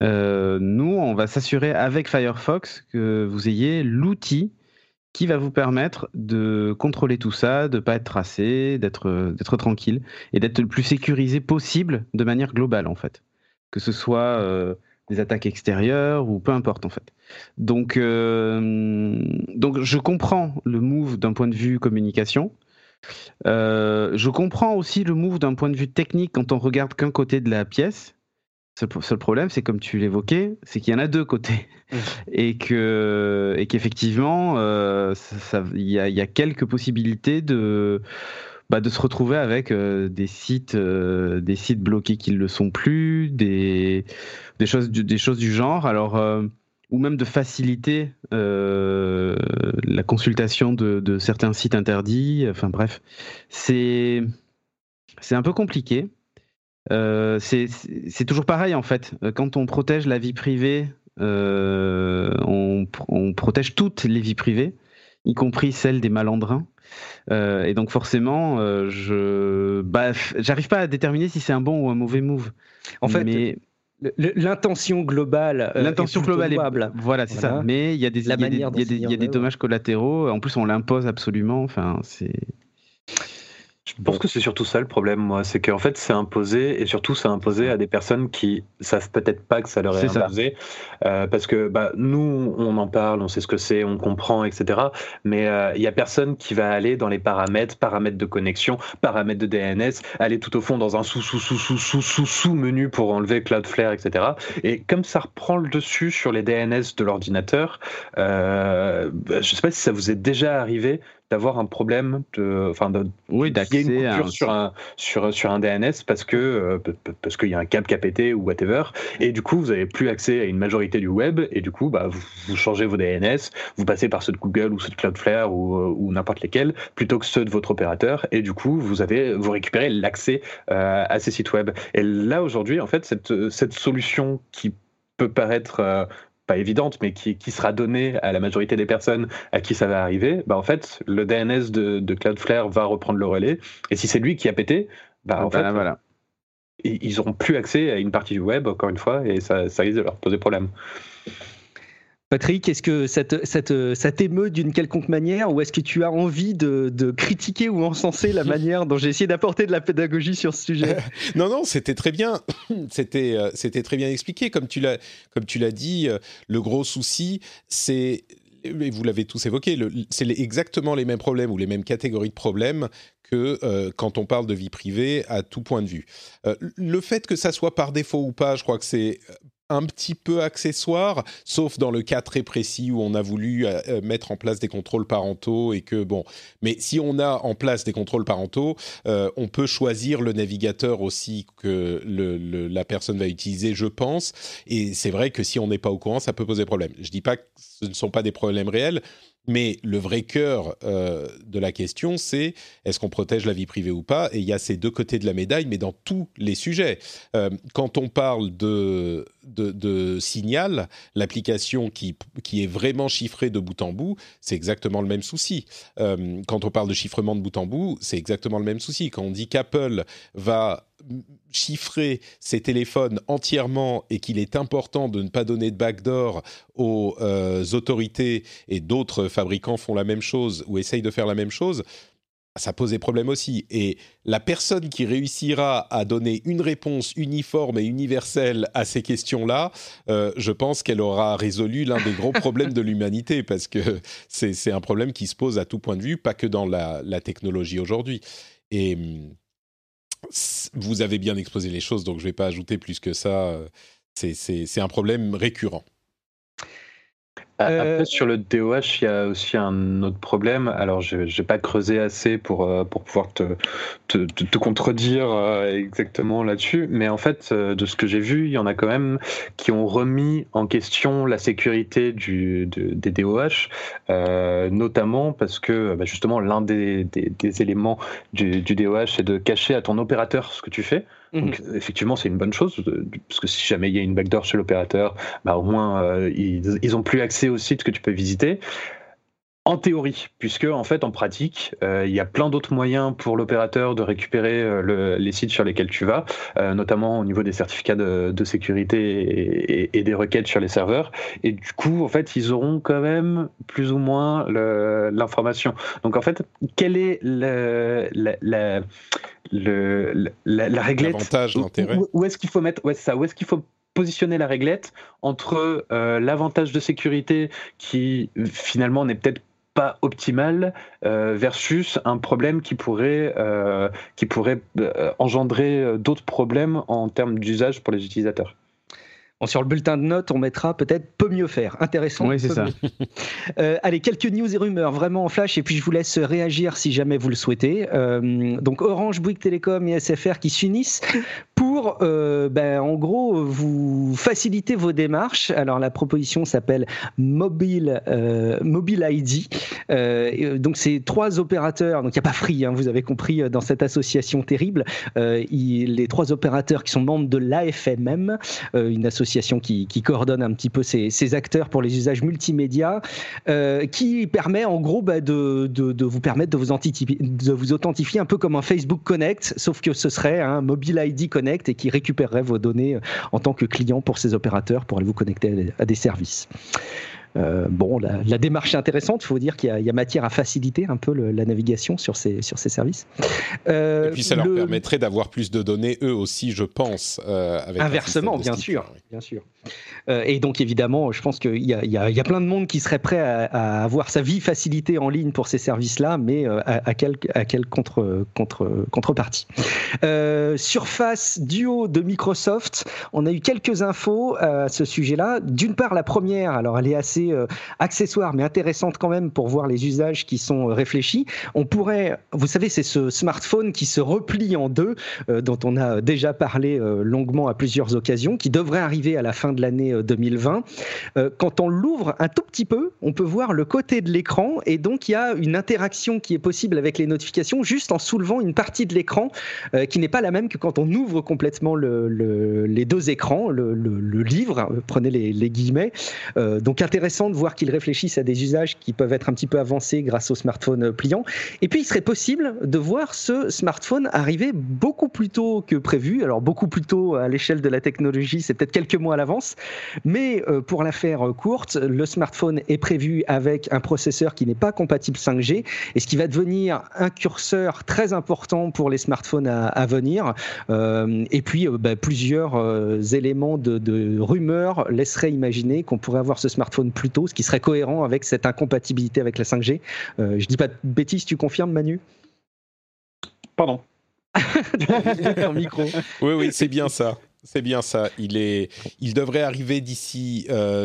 B: nous, on va s'assurer avec Firefox que vous ayez l'outil qui va vous permettre de contrôler tout ça, de ne pas être tracé, d'être tranquille et d'être le plus sécurisé possible de manière globale en fait que ce soit euh, des attaques extérieures ou peu importe en fait. Donc, euh, donc je comprends le move d'un point de vue communication. Euh, je comprends aussi le move d'un point de vue technique quand on regarde qu'un côté de la pièce. Ce seul problème, c'est comme tu l'évoquais, c'est qu'il y en a deux côtés *laughs* et que et qu'effectivement, il y, y, a quelques possibilités de bah, de se retrouver avec euh, des sites, euh, des sites bloqués qui ne le sont plus, des, des, choses, du, des choses du genre. Alors, euh, ou même de faciliter la consultation de, de, certains sites interdits. Enfin bref, c'est c'est un peu compliqué. C'est toujours pareil en fait. Quand on protège la vie privée, on, on protège toutes les vies privées, y compris celles des malandrins. Euh, et donc forcément, euh, je, bah, j'arrive pas à déterminer si c'est un bon ou un mauvais move.
A: En fait, mais... L'intention globale,
B: euh, l'intention globale est voilà, voilà c'est ça. Mais il y a des, il y a des, il y a des, il y a des dommages collatéraux. En plus, on l'impose absolument. Enfin, c'est.
C: Je pense que c'est surtout ça le problème, moi. C'est qu'en fait, c'est imposé et surtout, c'est imposé à des personnes qui savent peut-être pas que ça leur est, imposé. Euh, parce que bah, nous, on en parle, on sait ce que c'est, on comprend, etc. Mais il euh, y a personne qui va aller dans les paramètres, paramètres de connexion, paramètres de DNS, aller tout au fond dans un sous-sous-sous-sous-sous-sous-menu pour enlever Cloudflare, etc. Et comme ça reprend le dessus sur les DNS de l'ordinateur, euh, je sais pas si ça vous est déjà arrivé d'avoir un problème de, enfin, de,
B: oui, d'accès
C: un... sur un sur sur un DNS parce que euh, parce qu'il y a un câble qui a pété ou whatever, et du coup vous avez plus accès à une majorité du web, et du coup bah vous, vous changez vos DNS, vous passez par ceux de Google ou ceux de Cloudflare ou, euh, ou n'importe lesquels plutôt que ceux de votre opérateur, et du coup vous avez vous récupérez l'accès euh, à ces sites web. Et là aujourd'hui en fait cette cette solution qui peut paraître euh, pas évidente, mais qui, qui, sera donnée à la majorité des personnes à qui ça va arriver, bah en fait, le DNS de, de Cloudflare va reprendre le relais. Et si c'est lui qui a pété, bah en bah, fait, voilà. ils n'auront plus accès à une partie du web, encore une fois, et ça, ça risque de leur poser problème.
A: Patrick, est-ce que ça, t'émeut d'une quelconque manière ou est-ce que tu as envie de, de critiquer ou encenser la *laughs* manière dont j'ai essayé d'apporter de la pédagogie sur ce sujet? *laughs*
D: Non, non, c'était très bien. *clears throat* C'était, euh, c'était très bien expliqué. Comme tu l'as, dit, euh, le gros souci, c'est et vous l'avez tous évoqué, le, c'est exactement les mêmes problèmes ou les mêmes catégories de problèmes que euh, quand on parle de vie privée à tout point de vue. Euh, le fait que ça soit par défaut ou pas, je crois que c'est un petit peu accessoire, sauf dans le cas très précis où on a voulu euh, euh, mettre en place des contrôles parentaux et que bon. Mais si on a en place des contrôles parentaux, euh, on peut choisir le navigateur aussi que la personne va utiliser, je pense. Et c'est vrai que si on n'est pas au courant, ça peut poser problème. Je dis pas que ce ne sont pas des problèmes réels, Mais le vrai cœur euh, de la question, c'est est-ce qu'on protège la vie privée ou pas? Et il y a ces deux côtés de la médaille, mais dans tous les sujets. Euh, quand on parle de, de, Signal, l'application qui, qui est vraiment chiffrée de bout en bout, c'est exactement le même souci. Euh, quand on parle de chiffrement de bout en bout, c'est exactement le même souci. Quand on dit qu'Apple va chiffrer ses téléphones entièrement et qu'il est important de ne pas donner de backdoor aux euh, autorités et d'autres fabricants font la même chose ou essayent de faire la même chose, ça pose des problèmes aussi. Et la personne qui réussira à donner une réponse uniforme et universelle à ces questions-là, euh, je pense qu'elle aura résolu l'un des gros problèmes de l'humanité, *laughs* parce que c'est un problème qui se pose à tout point de vue, pas que dans la, la technologie aujourd'hui. Et hum, vous avez bien exposé les choses, donc je ne vais pas ajouter plus que ça. C'est un problème récurrent.
C: Après, euh, sur le DOH, il y a aussi un autre problème. Alors, je n'ai pas creusé assez pour, euh, pour pouvoir te, te, te, contredire euh, exactement là-dessus. Mais en fait, de ce que j'ai vu, il y en a quand même qui ont remis en question la sécurité du, des DOH, notamment parce que bah, justement, l'un des, des, des, éléments du, du DOH, c'est de cacher à ton opérateur ce que tu fais. Donc, mhm. effectivement, c'est une bonne chose, parce que si jamais il y a une backdoor chez l'opérateur, bah, au moins, euh, ils, ils ont plus accès au site que tu peux visiter. En théorie, puisque en fait en pratique, euh, il y a plein d'autres moyens pour l'opérateur de récupérer euh, les sites sur lesquels tu vas, notamment au niveau des certificats de, sécurité et, des requêtes sur les serveurs. Et du coup, en fait, ils auront quand même plus ou moins l'information. Donc en fait, quelle est la, la le, la, la, réglette. Où, est-ce qu'il faut mettre ouais, ça. Où est-ce qu'il faut positionner la réglette entre euh, l'avantage de sécurité qui finalement n'est peut-être pas optimal euh, versus un problème qui pourrait, euh, qui pourrait engendrer d'autres problèmes en termes d'usage pour les utilisateurs.
A: Bon, sur le bulletin de notes, on mettra peut-être peut mieux faire. Intéressant.
B: Oui, c'est ça. *laughs*
A: Euh, allez, quelques news et rumeurs vraiment en flash, et puis je vous laisse réagir si jamais vous le souhaitez. Euh, donc Orange, Bouygues Télécom et SFR qui s'unissent pour, euh, ben, en gros, vous faciliter vos démarches. Alors la proposition s'appelle Mobile Mobile ID. donc c'est trois opérateurs. Donc il n'y a pas Free, hein, vous avez compris dans cette association terrible. les trois opérateurs qui sont membres de l'AFMM, une association association qui, coordonne un petit peu ces, acteurs pour les usages multimédia, euh, qui permet en gros bah, de, vous permettre de vous, authentifier un peu comme un Facebook Connect, sauf que ce serait un Mobile ID Connect et qui récupérerait vos données euh, en tant que client pour ces opérateurs pour aller vous connecter à des services. Euh, bon, la, démarche est intéressante. Il faut dire qu'il y, a matière à faciliter un peu la navigation sur ces, sur ces services.
D: Euh, et puis ça leur permettrait d'avoir plus de données, eux aussi, je pense.
A: Euh, Inversement, bien sûr, bien sûr. et donc, évidemment, je pense qu'il y, y, a plein de monde qui serait prêt à, avoir sa vie facilitée en ligne pour ces services-là, mais à, à, quelle à quel contre, contre, contrepartie Surface Duo de Microsoft, on a eu quelques infos à ce sujet-là. D'une part, la première, alors elle est assez euh, accessoire mais intéressante quand même pour voir les usages qui sont euh, réfléchis. On pourrait, vous savez, c'est ce smartphone qui se replie en deux, euh, dont on a déjà parlé longuement à plusieurs occasions, qui devrait arriver à la fin de l'année 2020. quand on l'ouvre un tout petit peu, on peut voir le côté de l'écran et donc il y a une interaction qui est possible avec les notifications juste en soulevant une partie de l'écran qui n'est pas la même que quand on ouvre complètement le, les deux écrans, le, livre, prenez les guillemets. donc intéressant de voir qu'ils réfléchissent à des usages qui peuvent être un petit peu avancés grâce au smartphone pliant. Et puis, il serait possible de voir ce smartphone arriver beaucoup plus tôt que prévu. Alors, beaucoup plus tôt à l'échelle de la technologie, c'est peut-être quelques mois à l'avance. Mais euh, pour la faire courte, le smartphone est prévu avec un processeur qui n'est pas compatible 5G et ce qui va devenir un curseur très important pour les smartphones à, venir. Euh, et puis, euh, bah, plusieurs éléments de rumeurs laisseraient imaginer qu'on pourrait avoir ce smartphone plus tôt, ce qui serait cohérent avec cette incompatibilité avec la 5G. Euh, je dis pas de bêtises, tu confirmes, Manu?
C: Pardon. *laughs*
D: micro. Oui, oui, c'est bien ça. C'est bien ça. Il, est, il devrait arriver d'ici euh,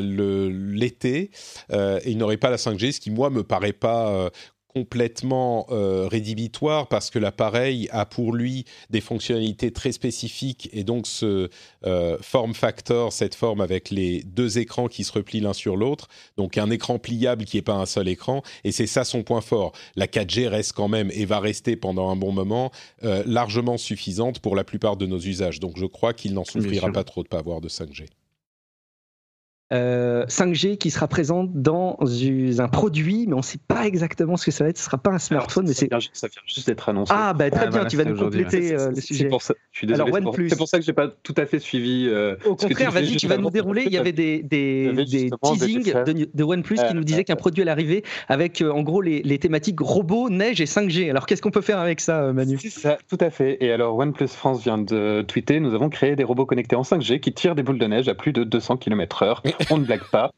D: l'été euh, et il n'aurait pas la 5G, ce qui, moi, me paraît pas complètement euh, rédhibitoire parce que l'appareil a pour lui des fonctionnalités très spécifiques et donc ce euh, form factor, cette forme avec les deux écrans qui se replient l'un sur l'autre, donc un écran pliable qui n'est pas un seul écran, et c'est ça son point fort. La 4G reste quand même et va rester pendant un bon moment euh, largement suffisante pour la plupart de nos usages, donc je crois qu'il n'en souffrira pas trop de pas avoir de 5G.
A: 5G euh, qui sera présent dans un produit, mais on ne sait pas exactement ce que ça va être. Ce ne sera pas un smartphone, mais c'est.
C: Ça vient juste d'être annoncé.
A: Ah, bah très bien, tu vas nous compléter euh, le sujet.
C: Pour ça, je suis désolé. Alors, OnePlus. C'est pour ça que je n'ai pas tout à fait suivi. Euh,
A: Au contraire, vas-y, tu vas nous dérouler. Il y avait des, des, des teasings de, de, OnePlus qui nous disaient qu'un produit allait arriver avec en gros les, les, thématiques robots, neige et 5G. Alors, qu'est-ce qu'on peut faire avec ça, Manu?
C: C'est ça, tout à fait. Et alors, OnePlus France vient de tweeter nous avons créé des robots connectés en 5G qui tirent des boules de neige à plus de 200 km/h. On ne blague pas.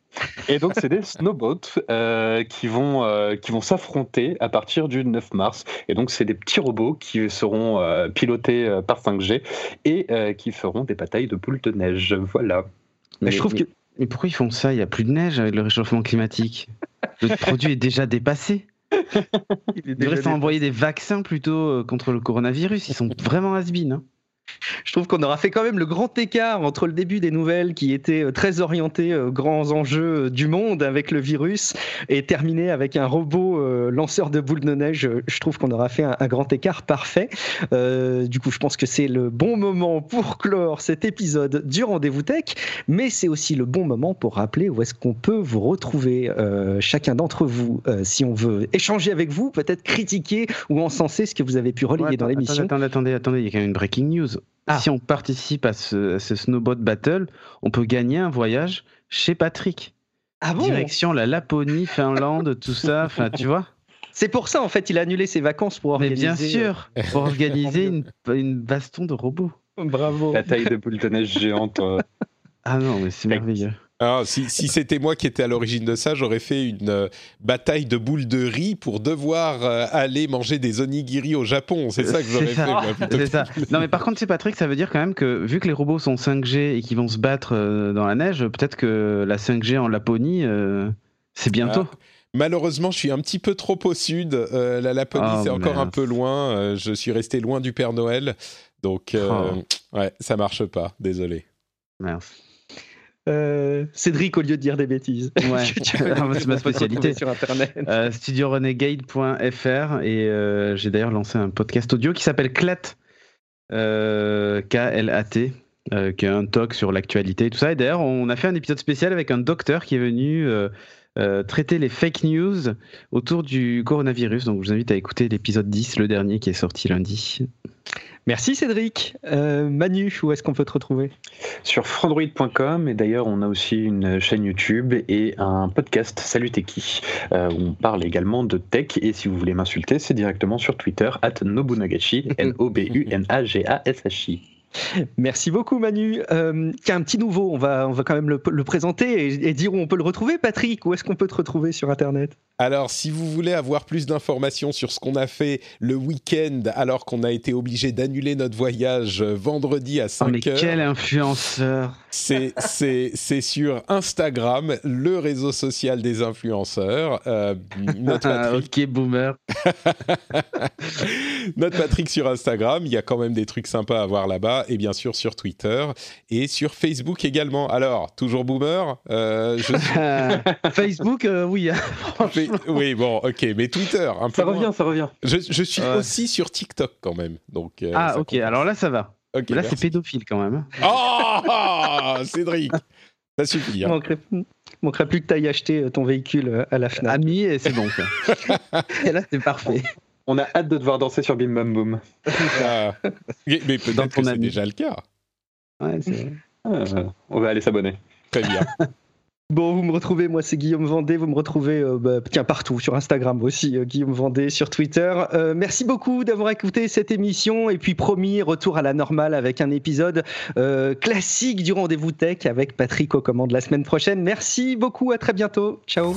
C: Et donc, c'est des snowboats euh, qui vont, euh, qui vont s'affronter à partir du 9 mars. Et donc, c'est des petits robots qui seront euh, pilotés par 5G et qui feront des batailles de boules de neige. Voilà.
B: Mais, je trouve que. Mais pourquoi ils font ça? Il n'y a plus de neige avec le réchauffement climatique. Le produit est déjà dépassé. *laughs* Ils devraient envoyer des vaccins plutôt contre le coronavirus. Ils sont vraiment has hein
A: je trouve qu'on aura fait quand même le grand écart entre le début des nouvelles qui étaient euh, très orientées aux euh, grands enjeux euh, du monde avec le virus et terminé avec un robot lanceur de boules de neige. Je trouve qu'on aura fait un, grand écart parfait. du coup, je pense que c'est le bon moment pour clore cet épisode du Rendez-vous Tech, mais c'est aussi le bon moment pour rappeler où est-ce qu'on peut vous retrouver, chacun d'entre vous, si on veut échanger avec vous, peut-être critiquer ou encenser ce que vous avez pu relayer dans l'émission.
B: Attendez, attendez, attendez, il y a quand même une breaking news. Ah. Si on participe à ce, snowboard battle, on peut gagner un voyage chez Patrick.
A: Ah bon?
B: Direction la Laponie, Finlande, tout ça. Enfin, tu vois.
A: C'est pour ça, en fait, il a annulé ses vacances pour organiser.
B: Mais bien sûr, euh, pour *laughs* organiser une, une, baston de robots.
A: Bravo.
C: La taille de boule de neige géante. Euh.
B: Ah non, mais c'est merveilleux.
D: Alors, si, c'était moi qui étais à l'origine de ça, j'aurais fait une euh, bataille de boules de riz pour devoir euh, aller manger des onigiri au Japon. C'est ça que j'aurais fait.
B: Ça. Non, mais par contre, c'est Patrick, ça veut dire quand même que vu que les robots sont 5G et qu'ils vont se battre euh, dans la neige, peut-être que la 5G en Laponie, c'est bientôt. Ah,
D: malheureusement, je suis un petit peu trop au sud. la Laponie, oh, c'est encore un peu loin. je suis resté loin du Père Noël. Donc, oh. ouais, ça marche pas. Désolé.
B: Merci.
A: Euh, Cédric, au lieu de dire des bêtises.
B: Ouais, *laughs* *laughs* c'est ma spécialité. Sur Internet. Euh, StudioRenegade.fr et euh, j'ai d'ailleurs lancé un podcast audio qui s'appelle CLAT, K-L-A-T, qui est un talk sur l'actualité et tout ça. Et d'ailleurs, on a fait un épisode spécial avec un docteur qui est venu traiter les fake news autour du coronavirus. Donc, je vous invite à écouter l'épisode 10, le dernier qui est sorti lundi.
A: Merci Cédric. Euh, Manu, où est-ce qu'on peut te retrouver?
C: Sur frandroid.com et d'ailleurs on a aussi une chaîne YouTube et un podcast Salut Techie euh, où on parle également de tech et si vous voulez m'insulter c'est directement sur Twitter at Nobunagashi *laughs* N-O-B-U-N-A-G-A-S-H-I.
A: Merci beaucoup Manu. Euh, un petit nouveau, on va, on va quand même le, présenter et, dire où on peut le retrouver. Patrick, où est-ce qu'on peut te retrouver sur Internet?
D: Alors, si vous voulez avoir plus d'informations sur ce qu'on a fait le week-end alors qu'on a été obligé d'annuler notre voyage vendredi à 5
B: h mais quel influenceur *laughs*
D: c'est, c'est, sur Instagram, le réseau social des influenceurs. Euh,
B: notre *laughs* Patrick. ok, boomer. *laughs*
D: notre Patrick sur Instagram, il y a quand même des trucs sympas à voir là-bas et bien sûr sur Twitter et sur Facebook également. Alors, toujours boomer euh,
A: Facebook, euh, oui.
D: Hein, *laughs* oui, bon, ok, mais Twitter, un
A: peu. Ça revient, ça revient.
D: Je, suis aussi sur TikTok quand même. Donc,
B: euh, ah, ok, alors là, ça va. là, c'est pédophile quand même.
D: Oh, *laughs* Cédric Ça suffit. Hein. *laughs*
A: Manquerait plus que tu ailles acheter ton véhicule à la FNAC.
B: Ami, et c'est bon. et là, c'est parfait.
C: On a hâte de te voir danser sur Bim Bam Boom.
D: Ah. mais, peut-être que c'est déjà le cas.
B: Ouais, ah,
C: on va aller s'abonner.
D: Très bien.
A: Bon, vous me retrouvez, moi c'est Guillaume Vendée, vous me retrouvez euh, bah, tiens, partout, sur Instagram aussi, euh, Guillaume Vendée, sur Twitter. Euh, merci beaucoup d'avoir écouté cette émission et puis promis, retour à la normale avec un épisode classique du rendez-vous tech avec Patrick aux commandes la semaine prochaine. Merci beaucoup, à très bientôt. Ciao.